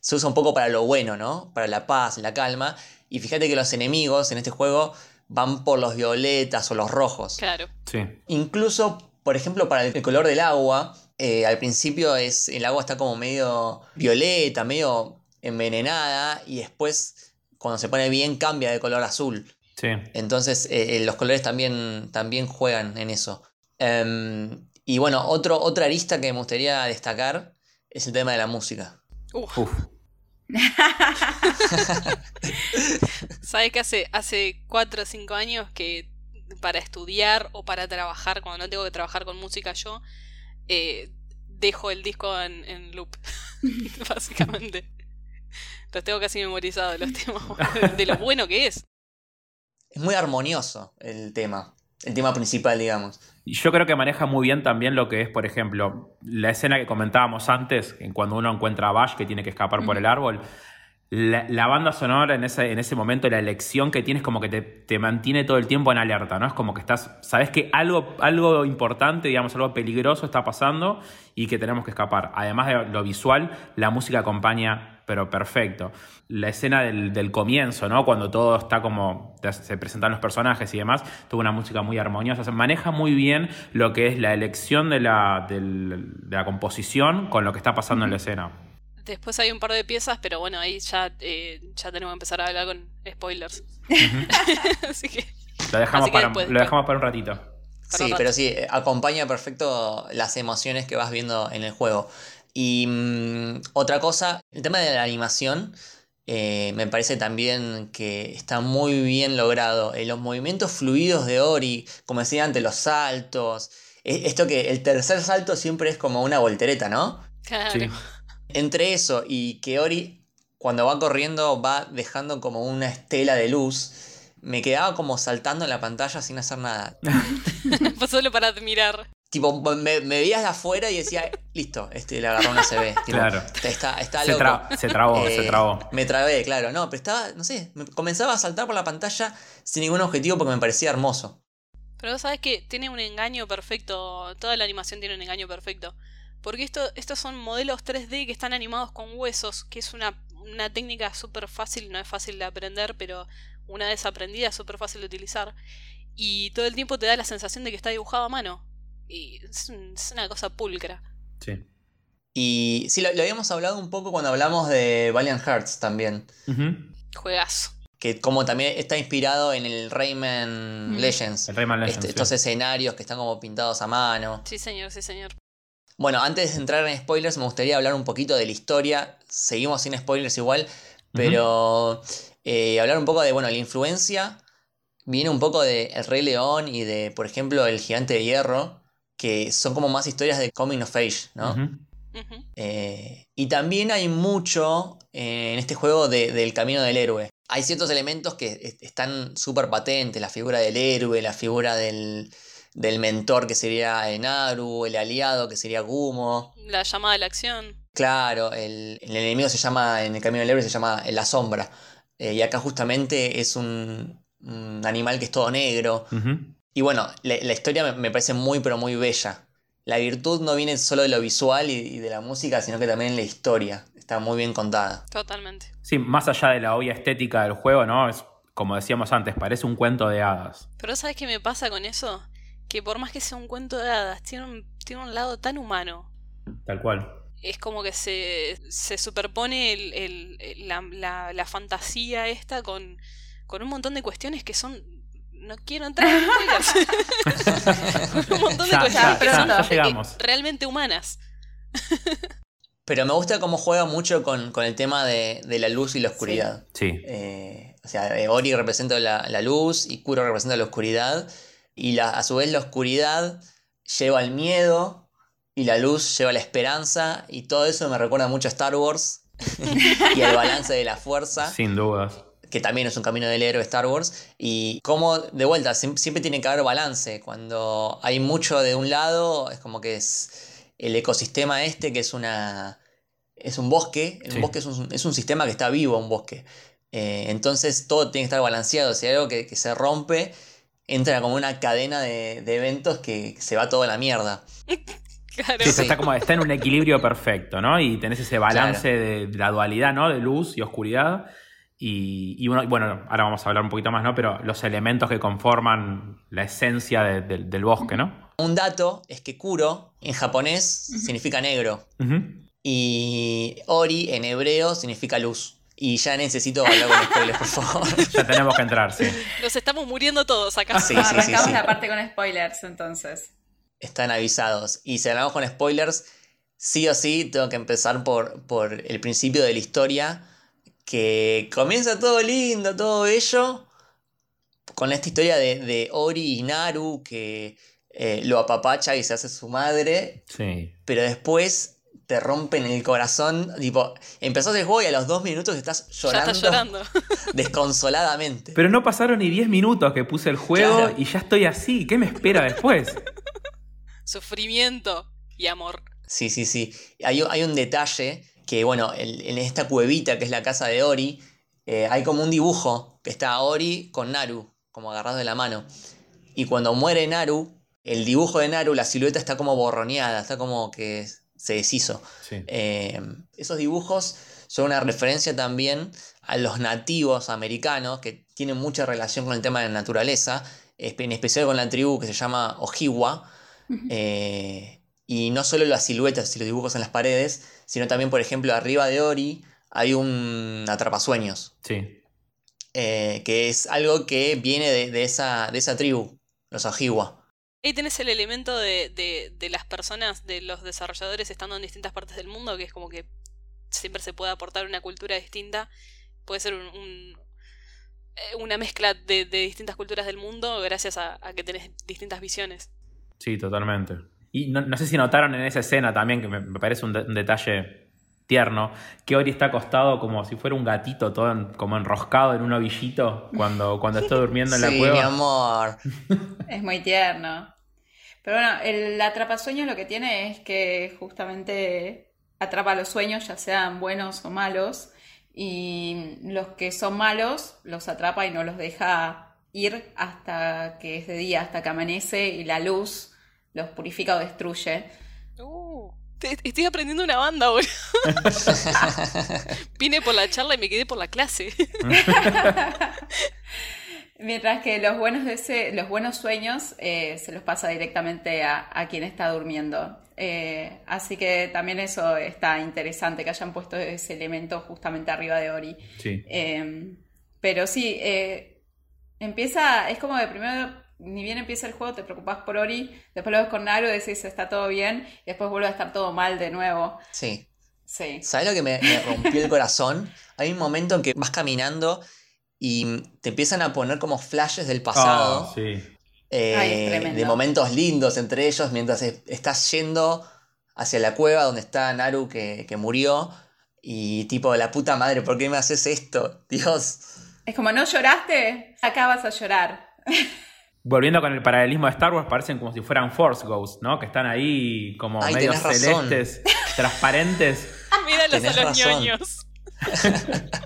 se usa un poco para lo bueno, ¿no? Para la paz, la calma. Y fíjate que los enemigos en este juego van por los violetas o los rojos. Claro. Sí. Incluso, por ejemplo, para el color del agua, eh, al principio es, el agua está como medio violeta, medio envenenada, y después, cuando se pone bien, cambia de color azul. Sí. Entonces, eh, eh, los colores también, también juegan en eso. Em, y bueno, otro, otra arista que me gustaría destacar es el tema de la música. Uf. Uf. <laughs> ¿Sabes que hace, hace 4 o 5 años que para estudiar o para trabajar, cuando no tengo que trabajar con música yo, eh, dejo el disco en, en loop? <laughs> Básicamente. Los tengo casi memorizados los temas <laughs> de lo bueno que es. Es muy armonioso el tema, el tema principal, digamos. Y Yo creo que maneja muy bien también lo que es, por ejemplo, la escena que comentábamos antes, en cuando uno encuentra a Bash que tiene que escapar por el árbol. La, la banda sonora en ese, en ese momento, la elección que tienes, como que te, te mantiene todo el tiempo en alerta, ¿no? Es como que estás, sabes que algo, algo importante, digamos, algo peligroso está pasando y que tenemos que escapar. Además de lo visual, la música acompaña, pero perfecto. La escena del, del comienzo, ¿no? Cuando todo está como, se presentan los personajes y demás, tuvo una música muy armoniosa. Se maneja muy bien lo que es la elección de la, del- de la composición con lo que está pasando en la escena. Después hay un par de piezas, pero bueno, ahí ya, eh, ya tenemos que empezar a hablar con spoilers. <laughs> Así que Lo dejamos, Así que para, después- lo dejamos para un ratito. Sí, pero sí, eh, acompaña perfecto las emociones que vas viendo en el juego. Y mm, otra cosa, el tema de la animación eh, me parece también que está muy bien logrado. Eh, los movimientos fluidos de Ori, como decía antes, los saltos. eh, Esto que el tercer salto siempre es como una voltereta, ¿no? claro. Sí. Entre eso y que Ori cuando va corriendo va dejando como una estela de luz. Me quedaba como saltando en la pantalla sin hacer nada. <laughs> <laughs> Solo para admirar. Tipo, me, me veías de afuera y decía, listo, este le agarró una CB. Tipo, Claro. Está, está Se, loco. tra- se trabó, se Eh, trabó. Me trabé, claro. No, pero estaba, no sé, me comenzaba a saltar por la pantalla sin ningún objetivo porque me parecía hermoso. Pero vos sabes que tiene un engaño perfecto. Toda la animación tiene un engaño perfecto. Porque esto, estos son modelos 3D que están animados con huesos, que es una, una técnica súper fácil, no es fácil de aprender, pero una vez aprendida es súper fácil de utilizar. Y todo el tiempo te da la sensación de que está dibujado a mano. Y es, un- es una cosa pulcra. Sí. Y sí, lo, lo habíamos hablado un poco cuando hablamos de Valiant Hearts también. Ujú. Juegazo. Que como también está inspirado en el Rayman Mm. Legends. El Rayman Legends. Este- sí. estos escenarios que están como pintados a mano. Sí, señor, sí, señor. Bueno, antes de entrar en spoilers, me gustaría hablar un poquito de la historia. Seguimos sin spoilers igual, pero eh, hablar un poco de, bueno, la influencia. Viene un poco de El Rey León y de, por ejemplo, El Gigante de Hierro, que son como más historias de coming of age, ¿no? Eh, y también hay mucho eh, en este juego de- del camino del héroe. Hay ciertos elementos que est- están súper patentes, la figura del héroe, la figura del, del mentor que sería Naru, el aliado que sería Gumo. La llamada de la acción. Claro, el, el enemigo se llama, en el camino del héroe se llama la sombra. Eh, y acá justamente es un, un animal que es todo negro. Y bueno, la, la historia me, me parece muy pero muy bella. La virtud no viene solo de lo visual y, y de la música, sino que también en la historia. Está muy bien contada. Totalmente. Sí, más allá de la obvia estética del juego, ¿no? Es, como decíamos antes, parece un cuento de hadas. Pero ¿sabes qué me pasa con eso? Que por más que sea un cuento de hadas, tiene un, tiene un lado tan humano. Tal cual. Es como que se, se superpone el- el- el- la, la- la fantasía esta con, con un montón de cuestiones que son... No quiero entrar en spoilers. <laughs> un montón de Ya, cuestiones ya, que ya, son ya llegamos. realmente humanas. Pero me gusta cómo juega mucho con, con el tema de, de la luz y la oscuridad. Sí. Eh, o sea, eh, Ori representa la, la luz y Kuro representa la oscuridad. Y la- a su vez la oscuridad lleva al miedo y la luz lleva a la esperanza. Y todo eso me recuerda mucho a Star Wars <laughs> y al balance de la fuerza. Sin dudas. Que también es un camino del héroe Star Wars, y como de vuelta, siem- siempre tiene que haber balance, cuando hay mucho de un lado, es como que es el ecosistema este, que es una es un bosque, un Sí. bosque es un, es un sistema que está vivo, un bosque, Eh, entonces todo tiene que estar balanceado, si hay algo que, que se rompe, entra como una cadena de, de eventos que se va toda la mierda. <laughs> Claro. Sí, Sí. Está, como, está en un equilibrio perfecto, ¿no? Y tenés ese balance de, de la dualidad, ¿no? De luz y oscuridad. Y, bueno, ahora vamos a hablar un poquito más, ¿no? Pero los elementos que conforman la esencia de- de- del bosque, ¿no? Un dato es que Kuro en japonés significa negro. Y Ori en hebreo significa luz. Y ya necesito hablar con spoilers, por favor. <laughs> Ya tenemos que entrar, sí. Nos estamos muriendo todos acá. Sí, sí, sí, arrancamos sí. la parte con spoilers entonces. Están avisados. Y si hablamos con spoilers, sí o sí tengo que empezar por, por el principio de la historia. Que comienza todo lindo, todo bello. Con esta historia de, de Ori y Naru que eh, lo apapacha y se hace su madre. Sí. Pero después te rompen el corazón. Tipo, empezás el juego y a los dos minutos estás Ya llorando, está llorando. <laughs> desconsoladamente. Pero no pasaron ni 10 minutos que puse el juego Claro. y ya estoy así. ¿Qué me espera después? <laughs> Sufrimiento y amor. Sí, sí, sí. Hay, hay un detalle que, bueno, en esta cuevita que es la casa de Ori, eh, hay como un dibujo que está Ori con Naru, como agarrado de la mano. Y cuando muere Naru, el dibujo de Naru, la silueta está como borroneada, está como que se deshizo. Sí. Eh, esos dibujos son una referencia también a los nativos americanos que tienen mucha relación con el tema de la naturaleza, en especial con la tribu que se llama Ojibwa. Eh, y no solo las siluetas y los dibujos en las paredes, sino también, por ejemplo, arriba de Ori hay un atrapasueños, Sí. eh, que es algo que viene de, de esa, de esa tribu, los Ojibwa. Ahí tenés el elemento de, de, de las personas, de los desarrolladores estando en distintas partes del mundo, que es como que siempre se puede aportar una cultura distinta. Puede ser un, un- eh, una mezcla de, de distintas culturas del mundo gracias a, a que tenés distintas visiones. Sí, totalmente. Y no, no sé si notaron en esa escena también, que me, me parece un, de- un detalle tierno, que Ori está acostado como si fuera un gatito, todo en- como enroscado en un ovillito cuando, cuando está durmiendo en la <laughs> sí, mi cueva. amor. <laughs> Es muy tierno. Pero bueno, el atrapasueños lo que tiene es que justamente atrapa los sueños, ya sean buenos o malos, y los que son malos los atrapa y no los deja ir hasta que es de día, hasta que amanece y la luz los purifica o destruye. Uh, te- estoy aprendiendo una banda, boludo. <laughs> Vine por la charla y me quedé por la clase. <laughs> Mientras que los buenos, dese- los buenos sueños eh, se los pasa directamente a, a quien está durmiendo. Eh, así que también eso está interesante, que hayan puesto ese elemento justamente arriba de Ori. Sí. Eh, pero sí, eh, empieza, es como de primero, ni bien empieza el juego, te preocupas por Ori, después lo ves con Naru, decís está todo bien, y después vuelve a estar todo mal de nuevo. Sí. Sí. ¿Sabes lo que me, me rompió el corazón? Hay un momento en que vas caminando y te empiezan a poner como flashes del pasado. Ah, sí. eh, Ay, es tremendo. de momentos lindos entre ellos mientras estás yendo hacia la cueva donde está Naru que, que murió. Y tipo, la puta madre, ¿por qué me haces esto? Dios. Es como, ¿no lloraste? Acá vas a llorar. <laughs> Volviendo con el paralelismo de Star Wars, parecen como si fueran Force Ghosts, ¿no? Que están ahí como Ay, medio tenés razón. celestes, <laughs> transparentes. Míralos a Tenés los razón. ñoños. <laughs>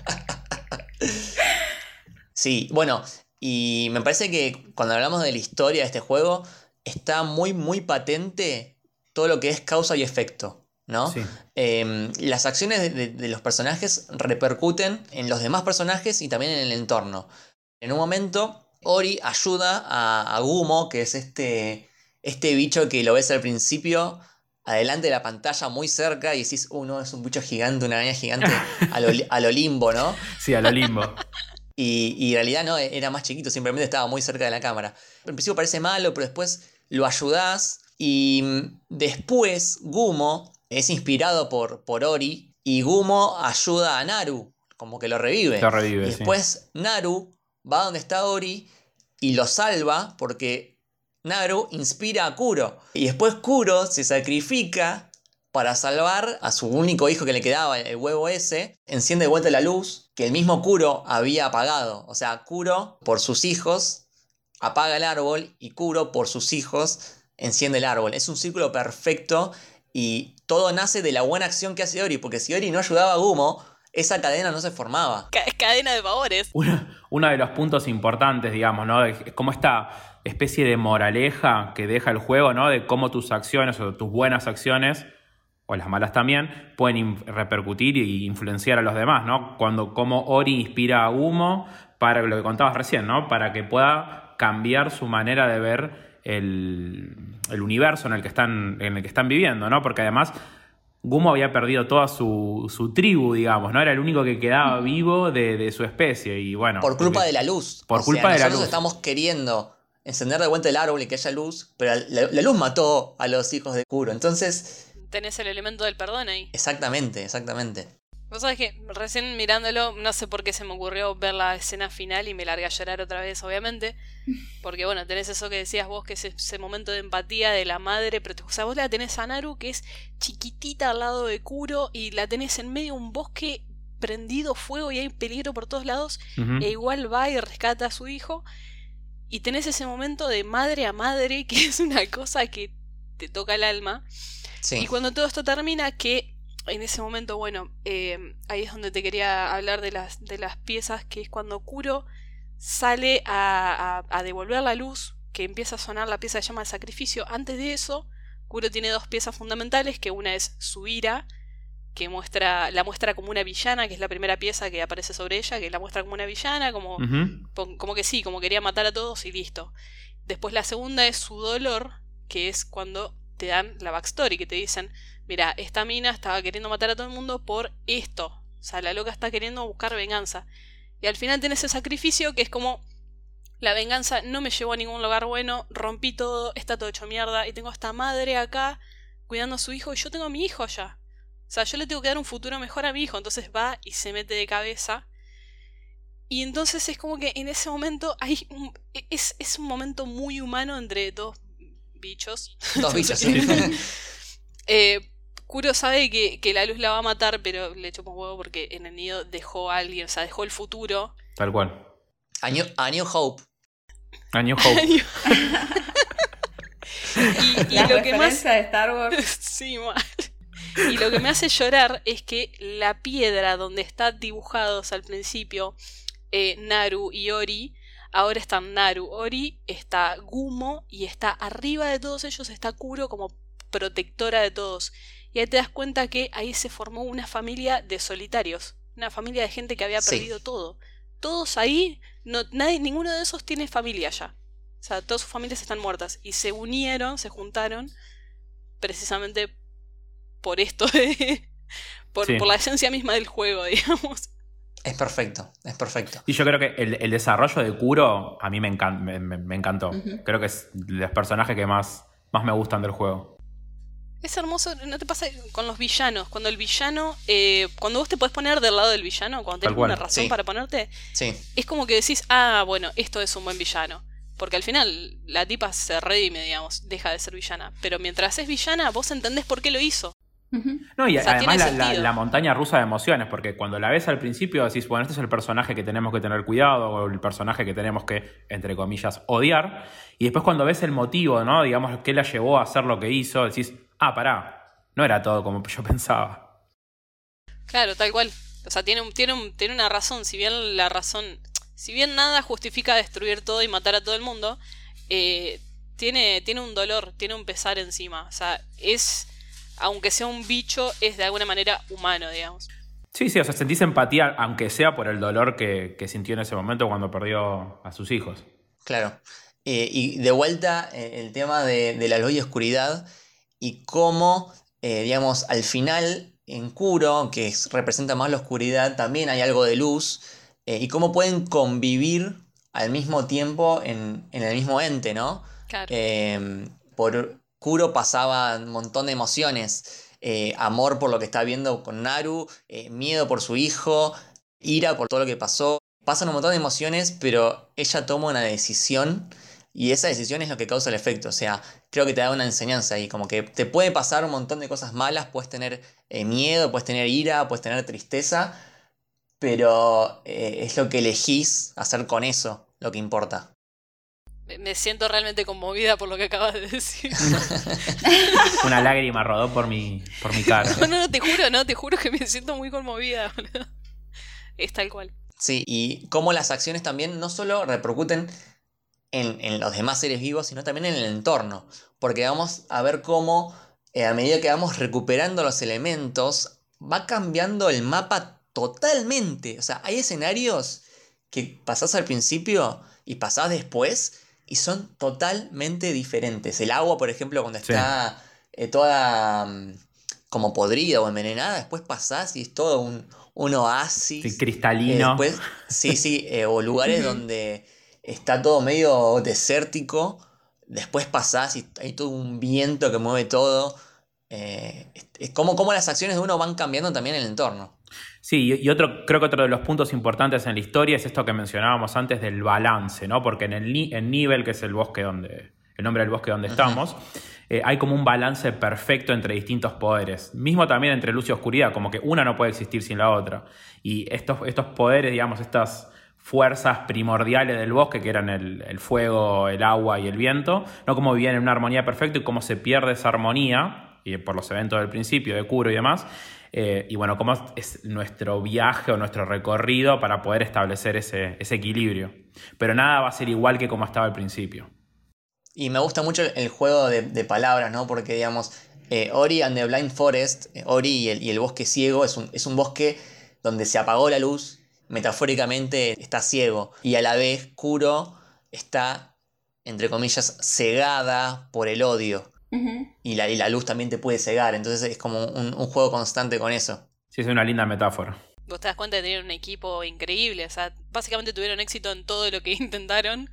Sí, bueno, y me parece que cuando hablamos de la historia de este juego, está muy, muy patente todo lo que es causa y efecto, ¿no? Sí. Eh, las acciones de, de- de los personajes repercuten en los demás personajes y también en el entorno. En un momento, Ori ayuda a, a Gumo, que es este, este bicho que lo ves al principio, adelante de la pantalla, muy cerca, y decís, uh, no, es un bicho gigante, una araña gigante, <laughs> a lo, a lo limbo, ¿no? Sí, a lo limbo. Y, y en realidad no, era más chiquito, simplemente estaba muy cerca de la cámara. En principio parece malo, pero después lo ayudás. Y mm, después Gumo es inspirado por, por Ori y Gumo ayuda a Naru, como que lo revive. Lo revive, y sí. después Naru va donde está Ori y lo salva porque Naru inspira a Kuro. Y después Kuro se sacrifica para salvar a su único hijo que le quedaba, el huevo ese, enciende de vuelta la luz que el mismo Kuro había apagado. O sea, Kuro, por sus hijos, apaga el árbol y Kuro, por sus hijos, enciende el árbol. Es un círculo perfecto y todo nace de la buena acción que hace Ori, porque si Ori no ayudaba a Gumo, esa cadena no se formaba. Ca- cadena de favores. Uno, uno de los puntos importantes, digamos, ¿no? De cómo esta especie de moraleja que deja el juego, ¿no? De cómo tus acciones o tus buenas acciones, o las malas también, pueden repercutir y influenciar a los demás, ¿no? Cuando como Ori inspira a Humo para lo que contabas recién, ¿no? Para que pueda cambiar su manera de ver el, el universo en el que están, en el que están viviendo, ¿no? Porque además Gumo había perdido toda su, su tribu, digamos, ¿no? Era el único que quedaba vivo de, de su especie. Y bueno. Por culpa porque- de la luz. Por O culpa sea, de la nosotros luz. estamos queriendo encender de vuelta el árbol y que haya luz, pero la, la luz mató a los hijos de Kuro. Entonces, Tenés el elemento del perdón ahí. exactamente, exactamente. Vos sabés que recién mirándolo, no sé por qué se me ocurrió ver la escena final y me largué a llorar otra vez, obviamente. <laughs> Porque bueno, tenés eso que decías vos, que es ese momento de empatía de la madre. Pero, o sea, vos la tenés a Naru, que es chiquitita al lado de Kuro, y la tenés en medio de un bosque prendido fuego y hay peligro por todos lados. E igual va y rescata a su hijo. Y tenés ese momento de madre a madre, <laughs> que es una cosa que te toca el alma. Sí. Y cuando todo esto termina, que en ese momento, bueno, eh, ahí es donde te quería hablar de las, de las piezas, que es cuando Kuro sale a, a- a devolver la luz, que empieza a sonar la pieza que se llama el sacrificio. Antes de eso, Kuro tiene dos piezas fundamentales, que una es su ira, que muestra, la muestra como una villana, que es la primera pieza que aparece sobre ella, que la muestra como una villana, como, como que sí, como quería matar a todos y listo. Después la segunda es su dolor, que es cuando te dan la backstory, que te dicen, mira, esta mina estaba queriendo matar a todo el mundo por esto. O sea, la loca está queriendo buscar venganza. Y al final tenés ese sacrificio que es como, la venganza no me llevó a ningún lugar bueno, rompí todo, está todo hecho mierda, y tengo a esta madre acá cuidando a su hijo, y yo tengo a mi hijo allá. O sea, yo le tengo que dar un futuro mejor a mi hijo, entonces va y se mete de cabeza. Y entonces es como que en ese momento hay un- es, es un momento muy humano entre dos bichos. Dos bichos. <laughs> Eh, Kuro sabe que, que la luz la va a matar, pero le echó un huevo porque en el nido dejó a alguien, o sea, dejó el futuro. Tal cual. A New, a New Hope. A New Hope. <laughs> <laughs> y, y La lo que más. referencia de Star Wars. <laughs> Sí, mal. Y lo que me hace llorar es que la piedra donde están dibujados al principio eh, Naru y Ori, ahora están Naru, Ori, está Gumo y está arriba de todos ellos está Kuro como protectora de todos. Y ahí te das cuenta que ahí se formó una familia de solitarios, una familia de gente que había Sí. perdido todo. Todos ahí, no, nadie, ninguno de esos tiene familia ya. O sea, todas sus familias están muertas. Y se unieron, se juntaron, precisamente por esto de. <laughs> por, Sí. por la esencia misma del juego, <laughs> digamos. Es perfecto, es perfecto. Y yo creo que el, el desarrollo de Kuro a mí me, encan- me, me- me encantó. Creo que es de los personajes que más, más me gustan del juego. Es hermoso, ¿no te pasa con los villanos? Cuando el villano. eh, cuando vos te podés poner del lado del villano, cuando tenés una razón Sí. para ponerte, Sí, es como que decís, ah, bueno, esto es un buen villano. Porque al final la tipa se redime, digamos, deja de ser villana. Pero mientras es villana, vos entendés por qué lo hizo. No, y O sea, además la, la montaña rusa de emociones, porque cuando la ves al principio decís, bueno, este es el personaje que tenemos que tener cuidado, o el personaje que tenemos que, entre comillas, odiar. Y después cuando ves el motivo, ¿no? Digamos, qué la llevó a hacer lo que hizo, decís, ah, pará, no era todo como yo pensaba. Claro, tal cual. O sea, tiene, un, tiene, un- tiene una razón. Si bien la razón. Si bien nada justifica destruir todo y matar a todo el mundo, eh, tiene, tiene un dolor, tiene un pesar encima. O sea, es. Aunque sea un bicho, es de alguna manera humano, digamos. Sí, sí, o sea, sentís empatía, aunque sea por el dolor que, que sintió en ese momento cuando perdió a sus hijos. claro. Eh, y de vuelta eh, el tema de, de la luz y oscuridad y cómo, eh, digamos, al final en Kuro, que es- representa más la oscuridad, también hay algo de luz eh, y cómo pueden convivir al mismo tiempo en, en el mismo ente, ¿no? Claro. Eh, por Kuro pasaba un montón de emociones. eh, amor por lo que está viendo con Naru, miedo por su hijo, ira por todo lo que pasó. Pasan un montón de emociones, pero ella toma una decisión y esa decisión es lo que causa el efecto. O sea, creo que te da una enseñanza ahí, como que te puede pasar un montón de cosas malas, puedes tener eh, miedo, puedes tener ira, puedes tener tristeza, pero eh, es lo que elegís hacer con eso lo que importa. Me- siento realmente conmovida por lo que acabas de decir. <laughs> Una lágrima rodó por mi, por mi cara. No, no, no, te juro, no, te juro que me siento muy conmovida. Es tal cual. Sí, y cómo las acciones también no solo repercuten en, en los demás seres vivos, sino también en el entorno. Porque vamos a ver cómo, eh, a medida que vamos recuperando los elementos, va cambiando el mapa totalmente. O sea, hay escenarios que pasás al principio y pasás después y son totalmente diferentes. El agua, por ejemplo, cuando Sí. está eh, toda mm, como podrida o envenenada, después pasás y es todo un, un oasis. Sí, Eh, cristalino. después, sí, sí, eh, o lugares donde está todo medio desértico. Después pasás y hay todo un viento que mueve todo. Eh, es, como, como las acciones de uno van cambiando también el entorno. Sí, y otro, creo que otro de los puntos importantes en la historia es esto que mencionábamos antes del balance, ¿no? Porque en el, nivel, que es el bosque donde. el nombre del bosque donde estamos, eh, hay como un balance perfecto entre distintos poderes. Mismo también entre luz y oscuridad, como que una no puede existir sin la otra. Y estos, estos poderes, digamos, estas fuerzas primordiales del bosque, que eran el, el fuego, el agua y el viento, no como vivían en una armonía perfecta y cómo se pierde esa armonía, y por los eventos del principio, de Kuro y demás, eh, y bueno, cómo es nuestro viaje o nuestro recorrido para poder establecer ese, ese equilibrio. Pero nada va a ser igual que como estaba al principio. Y me gusta mucho el, juego de, de palabras, ¿no? Porque, digamos, eh, Ori and the Blind Forest, eh, Ori y el, y el bosque ciego, es un, es un bosque donde se apagó la luz, metafóricamente está ciego. Y a la vez, Kuro está, entre comillas, cegada por el odio. Y la, y la luz también te puede cegar. Entonces es como un, un juego constante con eso. Sí, es una linda metáfora. Vos te das cuenta de tener un equipo increíble. O sea, básicamente tuvieron éxito en todo lo que <laughs> intentaron.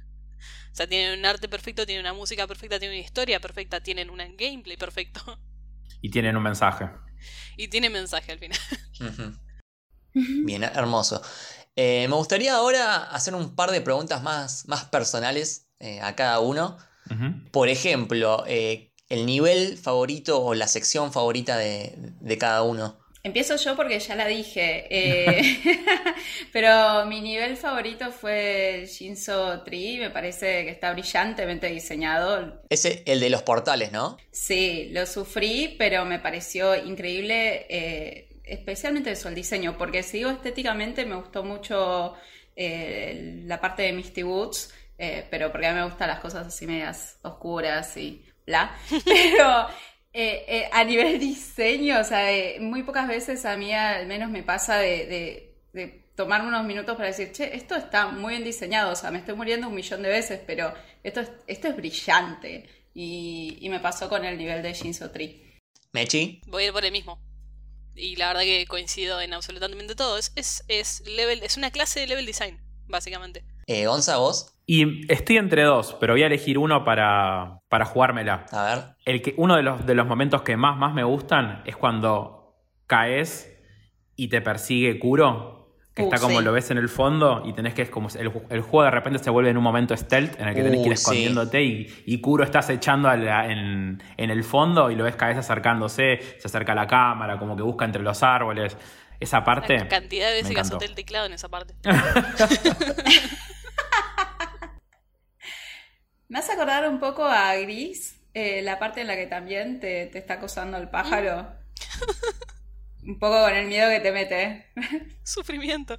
O sea, tienen un arte perfecto, tienen una música perfecta, tienen una historia perfecta, tienen un gameplay perfecto. Y tienen un mensaje. Y tiene mensaje al final. Bien, hermoso. Eh, me gustaría ahora hacer un par de preguntas más, más personales eh, a cada uno. Por ejemplo, eh, el nivel favorito o la sección favorita de, de cada uno. Empiezo yo porque ya la dije. eh, <laughs> <laughs> pero mi nivel favorito fue Shinzo Tree. Me parece que está brillantemente diseñado. Ese, el de los portales, ¿no? Sí, lo sufrí, pero me pareció increíble, eh, especialmente eso, el diseño, porque si digo estéticamente me gustó mucho eh, la parte de Misty Woods, eh, pero porque a mí me gustan las cosas así medias oscuras y bla. <laughs> Pero eh, eh, a nivel diseño, o sea, eh, muy pocas veces a mí al menos me pasa de, de, de tomarme unos minutos para decir, che, esto está muy bien diseñado, o sea, me estoy muriendo un millón de veces, pero esto es, esto es brillante. Y, y me pasó con el nivel de Shinzo Tree. Mechi. Voy a ir por el mismo. Y la verdad que coincido en absolutamente todo. Es, es, es, level, es una clase de level design, básicamente. Eh, Gonza, vos. Y estoy entre dos, pero voy a elegir uno para, para jugármela. A ver. El que, uno de los, de los momentos que más, más me gustan es cuando caes y te persigue Kuro, que Uh, está como sí. lo ves en el fondo y tenés que, es como el, el juego de repente se vuelve en un momento stealth en el que tenés que ir Uh, sí. escondiéndote y, y Kuro estás echando a la- en, en el fondo y lo ves cada vez acercándose, se acerca a la cámara, como que busca entre los árboles. Esa parte. La cantidad de veces me que encantó. azoté el teclado en esa parte. <laughs> Me hace acordar un poco a Gris, eh, la parte en la que también te, te está acosando el pájaro. Un poco con el miedo que te mete. <laughs> Sufrimiento.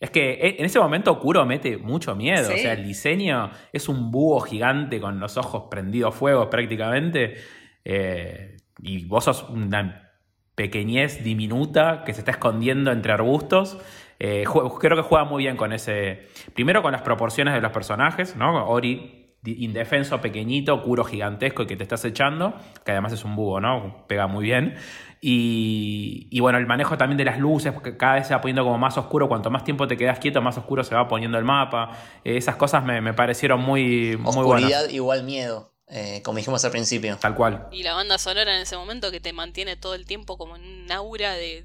Es que eh, en ese momento Kuro mete mucho miedo. Sí. O sea, el diseño es un búho gigante con los ojos prendidos fuego prácticamente. Eh, y vos sos una pequeñez diminuta que se está escondiendo entre arbustos. Eh, creo que juega muy bien con ese. Primero con las proporciones de los personajes, ¿no? Ori indefenso, pequeñito, Kuro gigantesco y que te estás echando, que además es un búho, ¿no? Pega muy bien. Y, y bueno, el manejo también de las luces, porque cada vez se va poniendo como más oscuro. Cuanto más tiempo te quedas quieto, más oscuro se va poniendo el mapa. Eh, esas cosas me, me parecieron muy, muy Oscuridad buenas. igual miedo, eh, como dijimos al principio. Tal cual. Y la banda sonora en ese momento que te mantiene todo el tiempo como en un aura de.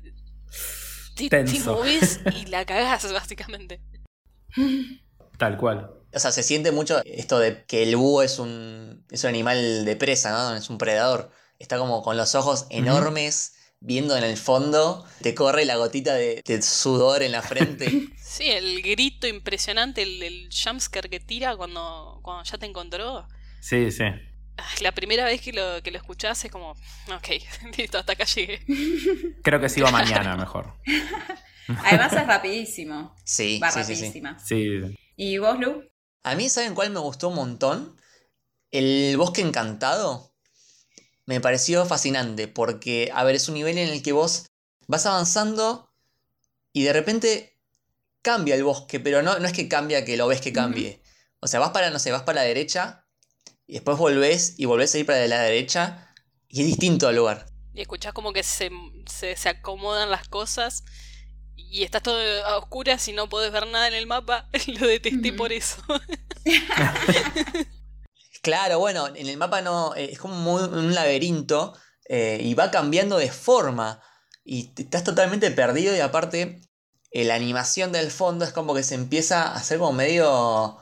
Te, te Tenso. movés y la cagás, <laughs> básicamente. Tal cual. O sea, se siente mucho esto de que el búho es un, es un animal de presa, ¿no? Es un predador. Está como con los ojos enormes, viendo en el fondo. Te corre la gotita de, de sudor en la frente. <laughs> Sí, el grito impresionante, el, el jumpscare que tira cuando, cuando ya te encontró. Sí, sí. La primera vez que lo, que lo escuchás es como, ok, <laughs> listo, hasta acá llegué. Creo que sigo <laughs> mañana mejor. Además es rapidísimo. Sí, Va sí, sí. Sí. ¿Y vos, Lu? A mí, ¿saben cuál me gustó un montón? El bosque encantado. Me pareció fascinante porque, a ver, es un nivel en el que vos vas avanzando y de repente cambia el bosque, pero no, no es que cambia que lo ves que cambie. O sea, vas para, no sé, vas para la derecha y después volvés y volvés a ir para la derecha y es distinto al lugar. Y escuchás como que se, se, se acomodan las cosas y estás todo a oscuras y no podés ver nada en el mapa. <laughs> Lo detesté por eso. <laughs> Claro, bueno, en el mapa no. eh, es como muy- un laberinto eh, y va cambiando de forma. Y estás totalmente perdido. Y aparte, eh, la animación del fondo es como que se empieza a hacer como medio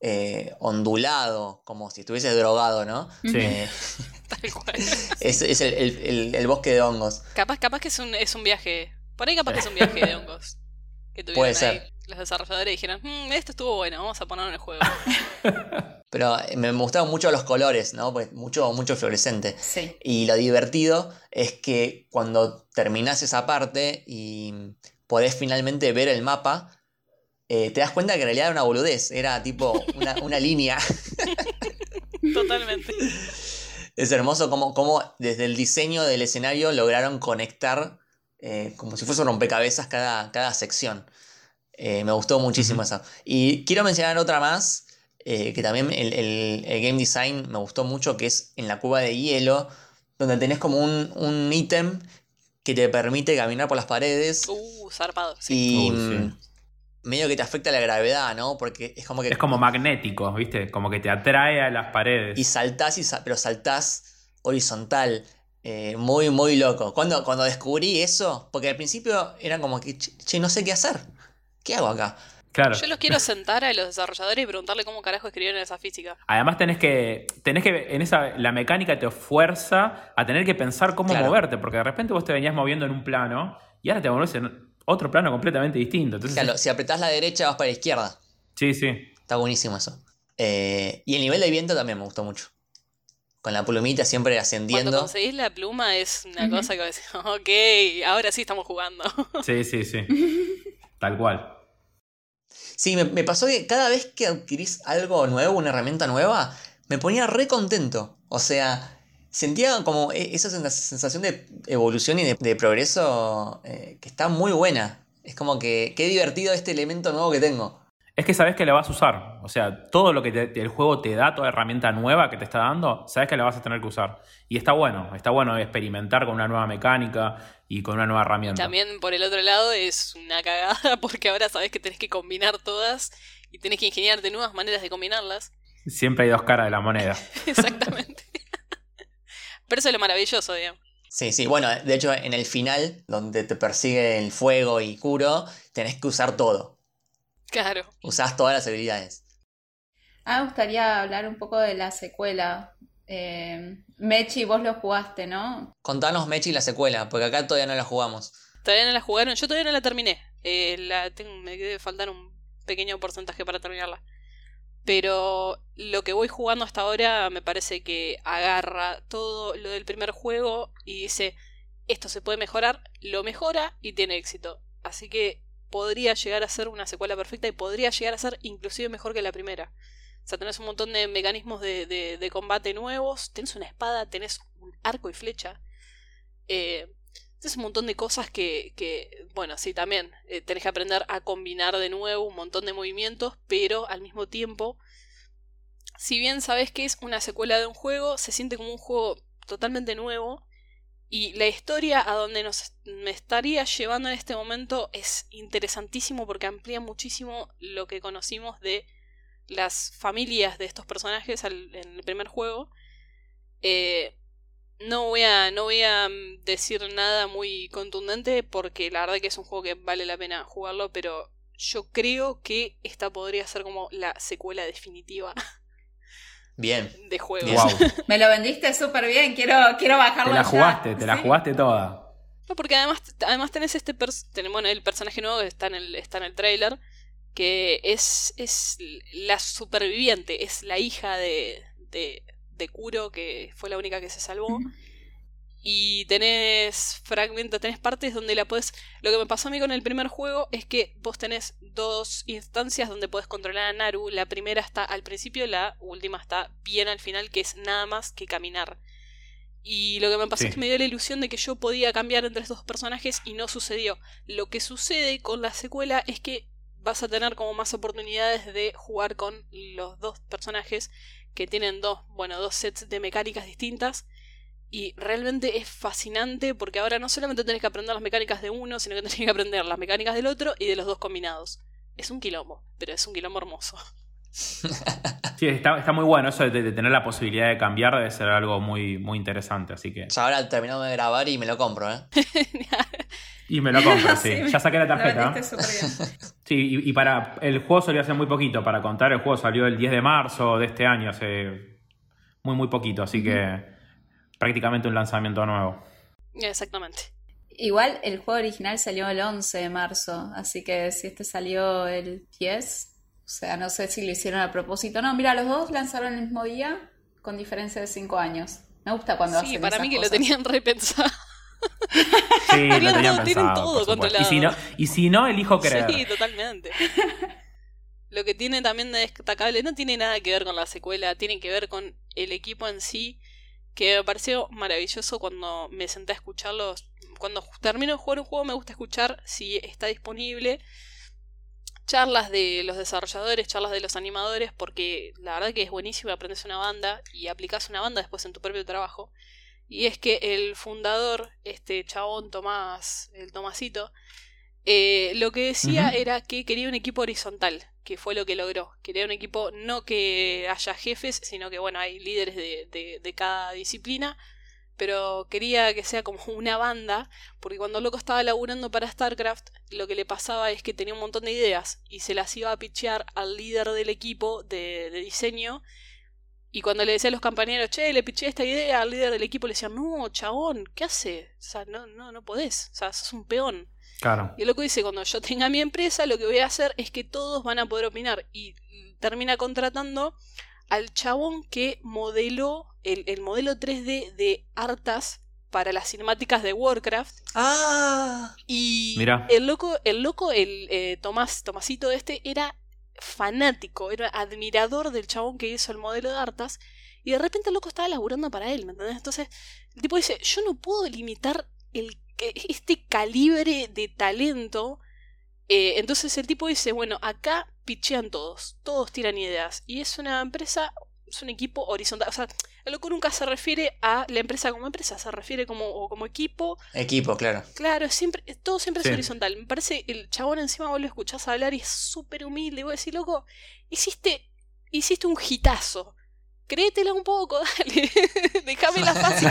eh, ondulado, como si estuvieses drogado, ¿no? Sí. Eh, <laughs> Tal cual. es es el, el- el- el bosque de hongos. Capaz, capaz que es un, es un viaje. Por ahí capaz que es un viaje de hongos. Que tuvieron Puede ahí ser. los desarrolladores y dijeron, "Mm, esto estuvo bueno, vamos a ponerlo en el juego. <laughs> Pero eh, me gustaron mucho los colores, ¿no? Pues mucho, mucho fluorescente. Sí. Y lo divertido es que cuando terminás esa parte y podés finalmente ver el mapa, eh, te das cuenta que en realidad era una boludez, era tipo una, una <laughs> línea. Totalmente. Es hermoso como, como desde el diseño del escenario lograron conectar eh, como si fuese un rompecabezas cada, cada sección. Eh, me gustó muchísimo eso. Y quiero mencionar otra más, eh, que también el, el- el game design me gustó mucho, que es en la cuba de hielo, donde tenés como un, un ítem que te permite caminar por las paredes Uh, zarpado. Sí. y sí. mm, medio que te afecta la gravedad, ¿no? Porque es como que... Es como magnético, ¿viste? Como que te atrae a las paredes. Y saltás, y sa- pero saltás horizontal. Eh, muy, muy loco. Cuando, cuando descubrí eso, porque al principio era como que, che, no sé qué hacer. ¿Qué hago acá? Claro. Yo los quiero sentar a los desarrolladores y preguntarle cómo carajo escribieron esa física. Además tenés que, tenés que, en esa, la mecánica te fuerza a tener que pensar cómo Claro. moverte, porque de repente vos te venías moviendo en un plano y ahora te mueves en otro plano completamente distinto. Entonces, Claro, si apretás la derecha vas para la izquierda. sí, sí. Está buenísimo eso. Eh, y el nivel de viento también me gustó mucho. Con la plumita siempre Cuando ascendiendo. conseguís la pluma es una Ujú. cosa que decís, ok, ahora sí estamos jugando. <laughs> Sí, sí, sí. Tal cual. Sí, me, me pasó que cada vez que adquirís algo nuevo, una herramienta nueva, me ponía re contento. O sea, sentía como e- esa sens- sensación de evolución y de, de progreso eh, que está muy buena. Es como que qué divertido este elemento nuevo que tengo. Es que sabes que la vas a usar. O sea, todo lo que te- el juego te da, toda herramienta nueva que te está dando, sabes que la vas a tener que usar. Y está bueno, está bueno experimentar con una nueva mecánica y con una nueva herramienta. También por el otro lado es una cagada <laughs> porque ahora sabes que tenés que combinar todas y tenés que ingeniarte nuevas maneras de combinarlas. Siempre hay dos caras de la moneda. <laughs> Exactamente. Pero eso es lo maravilloso, digamos. Sí, sí, bueno, de hecho en el final, donde te persigue el fuego y Kuro, tenés que usar todo. Claro. Usás todas las habilidades. Ah, me gustaría hablar un poco de la secuela. Eh, Mechi, vos lo jugaste, ¿no? Contanos Mechi la secuela, porque acá todavía no la jugamos. Todavía no la jugaron, yo todavía no la terminé. Eh, la tengo, me debe faltar un pequeño porcentaje para terminarla. Pero lo que voy jugando hasta ahora me parece que agarra todo lo del primer juego y dice, esto se puede mejorar, lo mejora y tiene éxito. Así que podría llegar a ser una secuela perfecta y podría llegar a ser inclusive mejor que la primera. O sea, tenés un montón de mecanismos de, de- combate nuevos, tenés una espada, tenés un arco y flecha. Eh, es un montón de cosas que, que bueno, sí, también eh, tenés que aprender a combinar de nuevo un montón de movimientos, pero al mismo tiempo, si bien sabes que es una secuela de un juego, se siente como un juego totalmente nuevo y la historia a donde nos me estaría llevando en este momento es interesantísimo porque amplía muchísimo lo que conocimos de las familias de estos personajes en el primer juego. Eh, no voy a, no voy a mm, decir nada muy contundente porque la verdad que es un juego que vale la pena jugarlo, pero yo creo que esta podría ser como la secuela definitiva <laughs> Bien. de juegos. <laughs> Wow. Me lo vendiste súper bien, quiero, quiero bajarlo Te la ya. jugaste, te la Sí. jugaste toda. No, porque además, además tenés este pers- ten- bueno, el personaje nuevo que está en el, está en el trailer, que es, es la superviviente, es la hija de, de, de Kuro, que fue la única que se salvó. Y tenés fragmentos, tenés partes donde la puedes. Lo que me pasó a mí con el primer juego es que vos tenés dos instancias donde podés controlar a Naru. La primera está al principio, la última está bien al final, que es nada más que caminar. Y lo que me pasó Sí. es que me dio la ilusión de que yo podía cambiar entre estos dos personajes y no sucedió. Lo que sucede con la secuela es que vas a tener como más oportunidades de jugar con los dos personajes que tienen dos, bueno, dos sets de mecánicas distintas. Y realmente es fascinante porque ahora no solamente tenés que aprender las mecánicas de uno, sino que tenés que aprender las mecánicas del otro y de los dos combinados. Es un quilombo, pero es un quilombo hermoso. <laughs> Sí, está, está muy bueno eso de, de tener la posibilidad de cambiar, debe ser algo muy, muy interesante. Así que. Ya ahora terminado de grabar y me lo compro, ¿eh? <laughs> Y me lo compro, <laughs> sí. Sí, Ya saqué la tarjeta. bien. Sí, y, y para. El juego salió hace muy poquito. Para contar, el juego salió el 10 de marzo de este año, hace muy, muy poquito. Así que. Prácticamente un lanzamiento nuevo. Exactamente. Igual el juego original salió el 11 de marzo, así que si este salió el 10, o sea, no sé si lo hicieron a propósito. No, mira, los dos lanzaron el mismo día con diferencia de 5 años. Me gusta cuando Sí, hacen para esas mí que cosas. lo tenían <laughs> repensado. Sí, lo Tenían todo- pensado, todo supuesto. Y si, controlado. no, y si no, elijo creer. Sí, totalmente. <laughs> Lo que tiene también de destacable no tiene nada que ver con la secuela, tiene que ver con el equipo en sí, que me pareció maravilloso cuando me senté a escucharlos. Cuando termino de jugar un juego me gusta escuchar si está disponible charlas de los desarrolladores, charlas de los animadores, porque la verdad que es buenísimo, aprendes una banda y aplicas una banda después en tu propio trabajo. Y es que el fundador, este chabón Tomás, el Tomasito, eh, lo que decía era que quería un equipo horizontal, que fue lo que logró. Quería un equipo no que haya jefes, sino que bueno, hay líderes de, de- de cada disciplina, pero quería que sea como una banda, porque cuando Loco estaba laburando para StarCraft, lo que le pasaba es que tenía un montón de ideas y se las iba a pichear al líder del equipo de, de diseño. Y cuando le decía a los compañeros, che, le piché esta idea al líder del equipo, le decían, no, chabón, ¿qué hace? O sea, no, no, no podés, o sea, sos un peón. Claro. Y el loco dice, cuando yo tenga mi empresa, lo que voy a hacer es que todos van a poder opinar. Y termina contratando al chabón que modeló el, el modelo 3D de Artas para las cinemáticas de Warcraft. ¡Ah! Y Mirá. el loco, el loco, el eh, Tomás, Tomasito este, era fanático, era admirador del chabón que hizo el modelo de Artas. Y de repente el loco estaba laburando para él, ¿me entendés? Entonces, el tipo dice, yo no puedo limitar el, este calibre de talento. Eh, entonces el tipo dice, bueno, acá pichean todos, todos tiran ideas. Y es una empresa, es un equipo horizontal. O sea, el loco nunca se refiere a la empresa como empresa, se refiere como, o como equipo. Equipo, claro. Claro, siempre, todo siempre Sí. es horizontal. Me parece, el chabón encima vos lo escuchás hablar y es súper humilde. Y vos decís, loco, hiciste, hiciste un hitazo. Créetela un poco, <laughs> dale. Déjame la <laughs> fácil.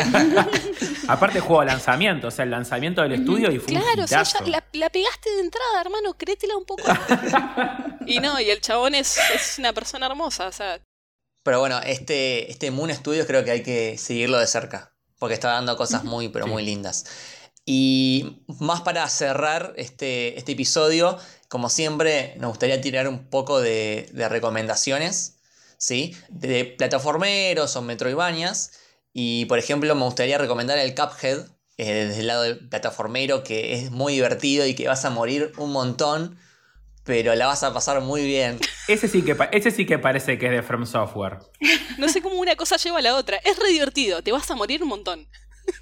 Aparte juego de lanzamiento, o sea, el lanzamiento del estudio y fue Claro, un o sea, ya la, la pegaste de entrada, hermano, créetela un poco. <laughs> y no, y el chabón es, es una persona hermosa, o sea, Pero bueno, este, este Moon Studios creo que hay que seguirlo de cerca. Porque está dando cosas muy, pero Sí. muy lindas. Y más para cerrar este, este episodio, como siempre, nos gustaría tirar un poco de, de recomendaciones, ¿sí? De plataformeros o metroidvanias. Y por ejemplo, me gustaría recomendar el Cuphead, eh, desde el lado del plataformero, que es muy divertido y que vas a morir un montón, pero la vas a pasar muy bien. <laughs> Ese sí, que pa- ese sí que parece que es de From Software. <laughs> no sé cómo una cosa lleva a la otra. Es re divertido, te vas a morir un montón. <laughs>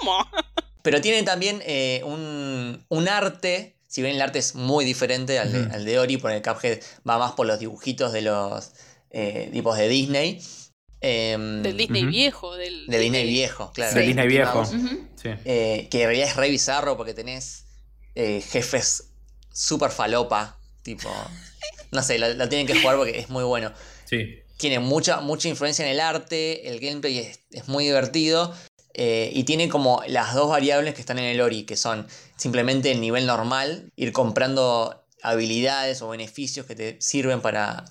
¿Cómo? Pero tiene también eh, un, un arte, si bien el arte es muy diferente al de, Ujú. al de Ori, porque el Cuphead va más por los dibujitos de los eh, tipos de Disney. em, Del Disney viejo, del. de Disney viejo, claro. De Disney viejo. Sí. eh, que en realidad es re bizarro porque tenés eh, jefes super falopa, tipo... No sé, lo, lo tienen que jugar porque es muy bueno. Sí. tiene mucha, mucha influencia en el arte, el gameplay es, es muy divertido eh, y tiene como las dos variables que están en el Ori, que son simplemente el nivel normal, ir comprando habilidades o beneficios que te sirven para,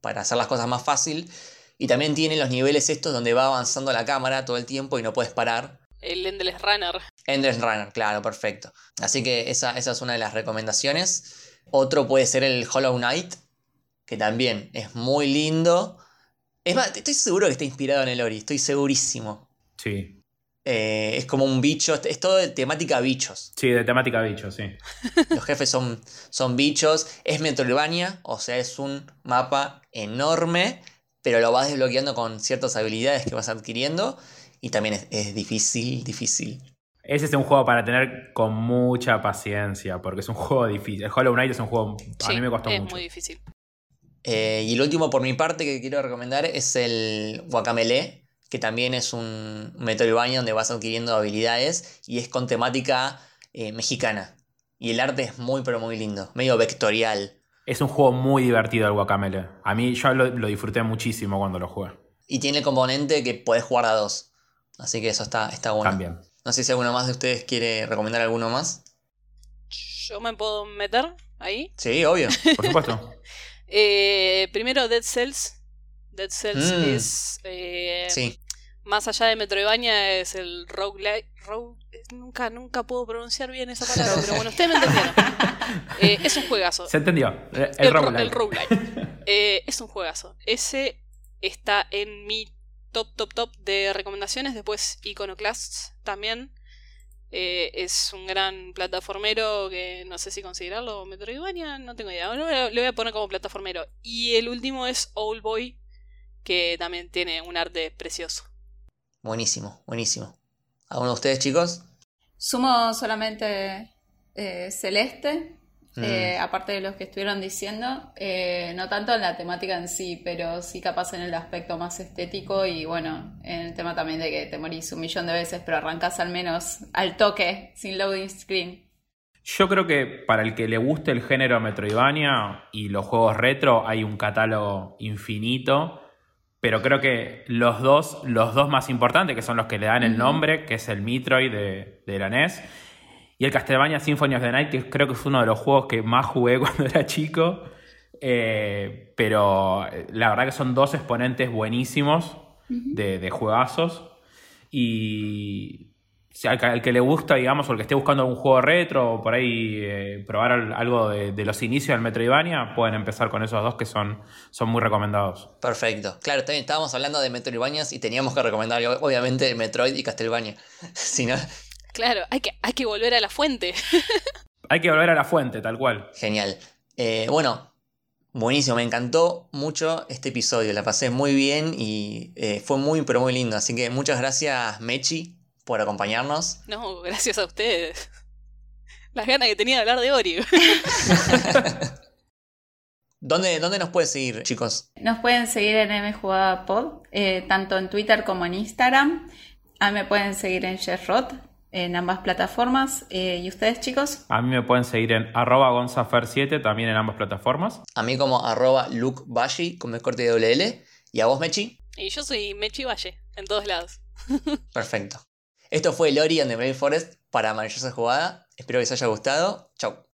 para hacer las cosas más fácil. Y también tiene los niveles estos donde va avanzando la cámara todo el tiempo y no puedes parar. El Endless Runner. Endless Runner, claro, perfecto. Así que esa, esa es una de las recomendaciones. Otro puede ser el Hollow Knight, que también es muy lindo. Es más, estoy seguro que está inspirado en el Ori, estoy segurísimo. Sí. Eh, es como un bicho, es todo de temática bichos. Sí, de temática bicho, sí. <laughs> Los jefes son, son bichos. Es Metroidvania, o sea, es un mapa enorme, pero lo vas desbloqueando con ciertas habilidades que vas adquiriendo. Y también es, es difícil, difícil. Ese es un juego para tener con mucha paciencia, porque es un juego difícil. El Hollow Knight es un juego. A mí me costó es mucho. muy difícil. Eh, y el último por mi parte que quiero recomendar es el Guacamele, que también es un Metroidvania donde vas adquiriendo habilidades y es con temática eh, mexicana. Y el arte es muy pero muy lindo, medio vectorial. Es un juego muy divertido el Guacamele. A mí yo lo, lo disfruté muchísimo cuando lo jugué. Y tiene el componente que podés jugar a dos. Así que eso está, está bueno. También. No sé si alguno más de ustedes quiere recomendar alguno más. ¿Yo me puedo meter ahí? Sí, obvio. Por supuesto. <laughs> Eh, primero, Dead Cells. Dead Cells Mm. es. eh, Sí. Más allá de Metroidvania, es el roguelike. Rogue, nunca, nunca puedo pronunciar bien esa palabra, pero bueno, ustedes me entendieron. <laughs> Eh, es un juegazo. ¿Se entendió? El, El, ro- roguelike. el roguelike. Eh, es un juegazo. Ese está en mi top, top, top de recomendaciones. Después Iconoclasts también. Eh, es un gran plataformero que no sé si considerarlo Metroidvania, no tengo idea. Bueno, le voy a poner como plataformero. Y el último es Old Boy, que también tiene un arte precioso. Buenísimo, buenísimo. ¿Alguno de ustedes, chicos? Sumo solamente eh, Celeste, Mm. eh, aparte de los que estuvieron diciendo, eh, no tanto en la temática en sí, pero sí capaz en el aspecto más estético y bueno, en el tema también de que te morís un millón de veces, pero arrancás al menos al toque, sin loading screen. Yo creo que para el que le guste el género Metroidvania y los juegos retro hay un catálogo infinito. Pero creo que los dos, los dos más importantes, que son los que le dan el nombre, que es el Metroid de, de la NES, y el Castlevania Symphony of the Night, que creo que es uno de los juegos que más jugué <laughs> cuando era chico. Eh, pero la verdad que son dos exponentes buenísimos de, de juegazos. Y al, que- al que le gusta, digamos, o el que esté buscando un juego retro o por ahí eh, probar al- algo de, de los inicios del Metroidvania, pueden empezar con esos dos que son, son muy recomendados. Perfecto. Claro, también estábamos hablando de Metroidvanias y teníamos que recomendar, obviamente, Metroid y Castlevania. <laughs> si no, Claro, hay que, hay que volver a la fuente. <laughs> Hay que volver a la fuente, tal cual. genial. Eh, bueno, buenísimo, me encantó mucho este episodio, la pasé muy bien y eh, fue muy, pero muy lindo. Así que muchas gracias, Mechi, por acompañarnos. No, gracias a ustedes. Las ganas que tenía de hablar de Ori. <laughs> ¿Dónde, dónde nos puedes seguir, chicos? Nos pueden seguir en mjugadapod, eh, tanto en Twitter como en Instagram. A mí me pueden seguir en Sherrot, en ambas plataformas. Eh, ¿Y ustedes, chicos? A mí me pueden seguir en arroba gonzafer7, también en ambas plataformas. A mí como arroba lukebashi con mi corte de doble L. Y a vos, Mechi. Y yo soy Mechi Valle, en todos lados. Perfecto. Esto fue Lori and the Brave Forest para Maravillosa Jugada. Espero que les haya gustado. Chau.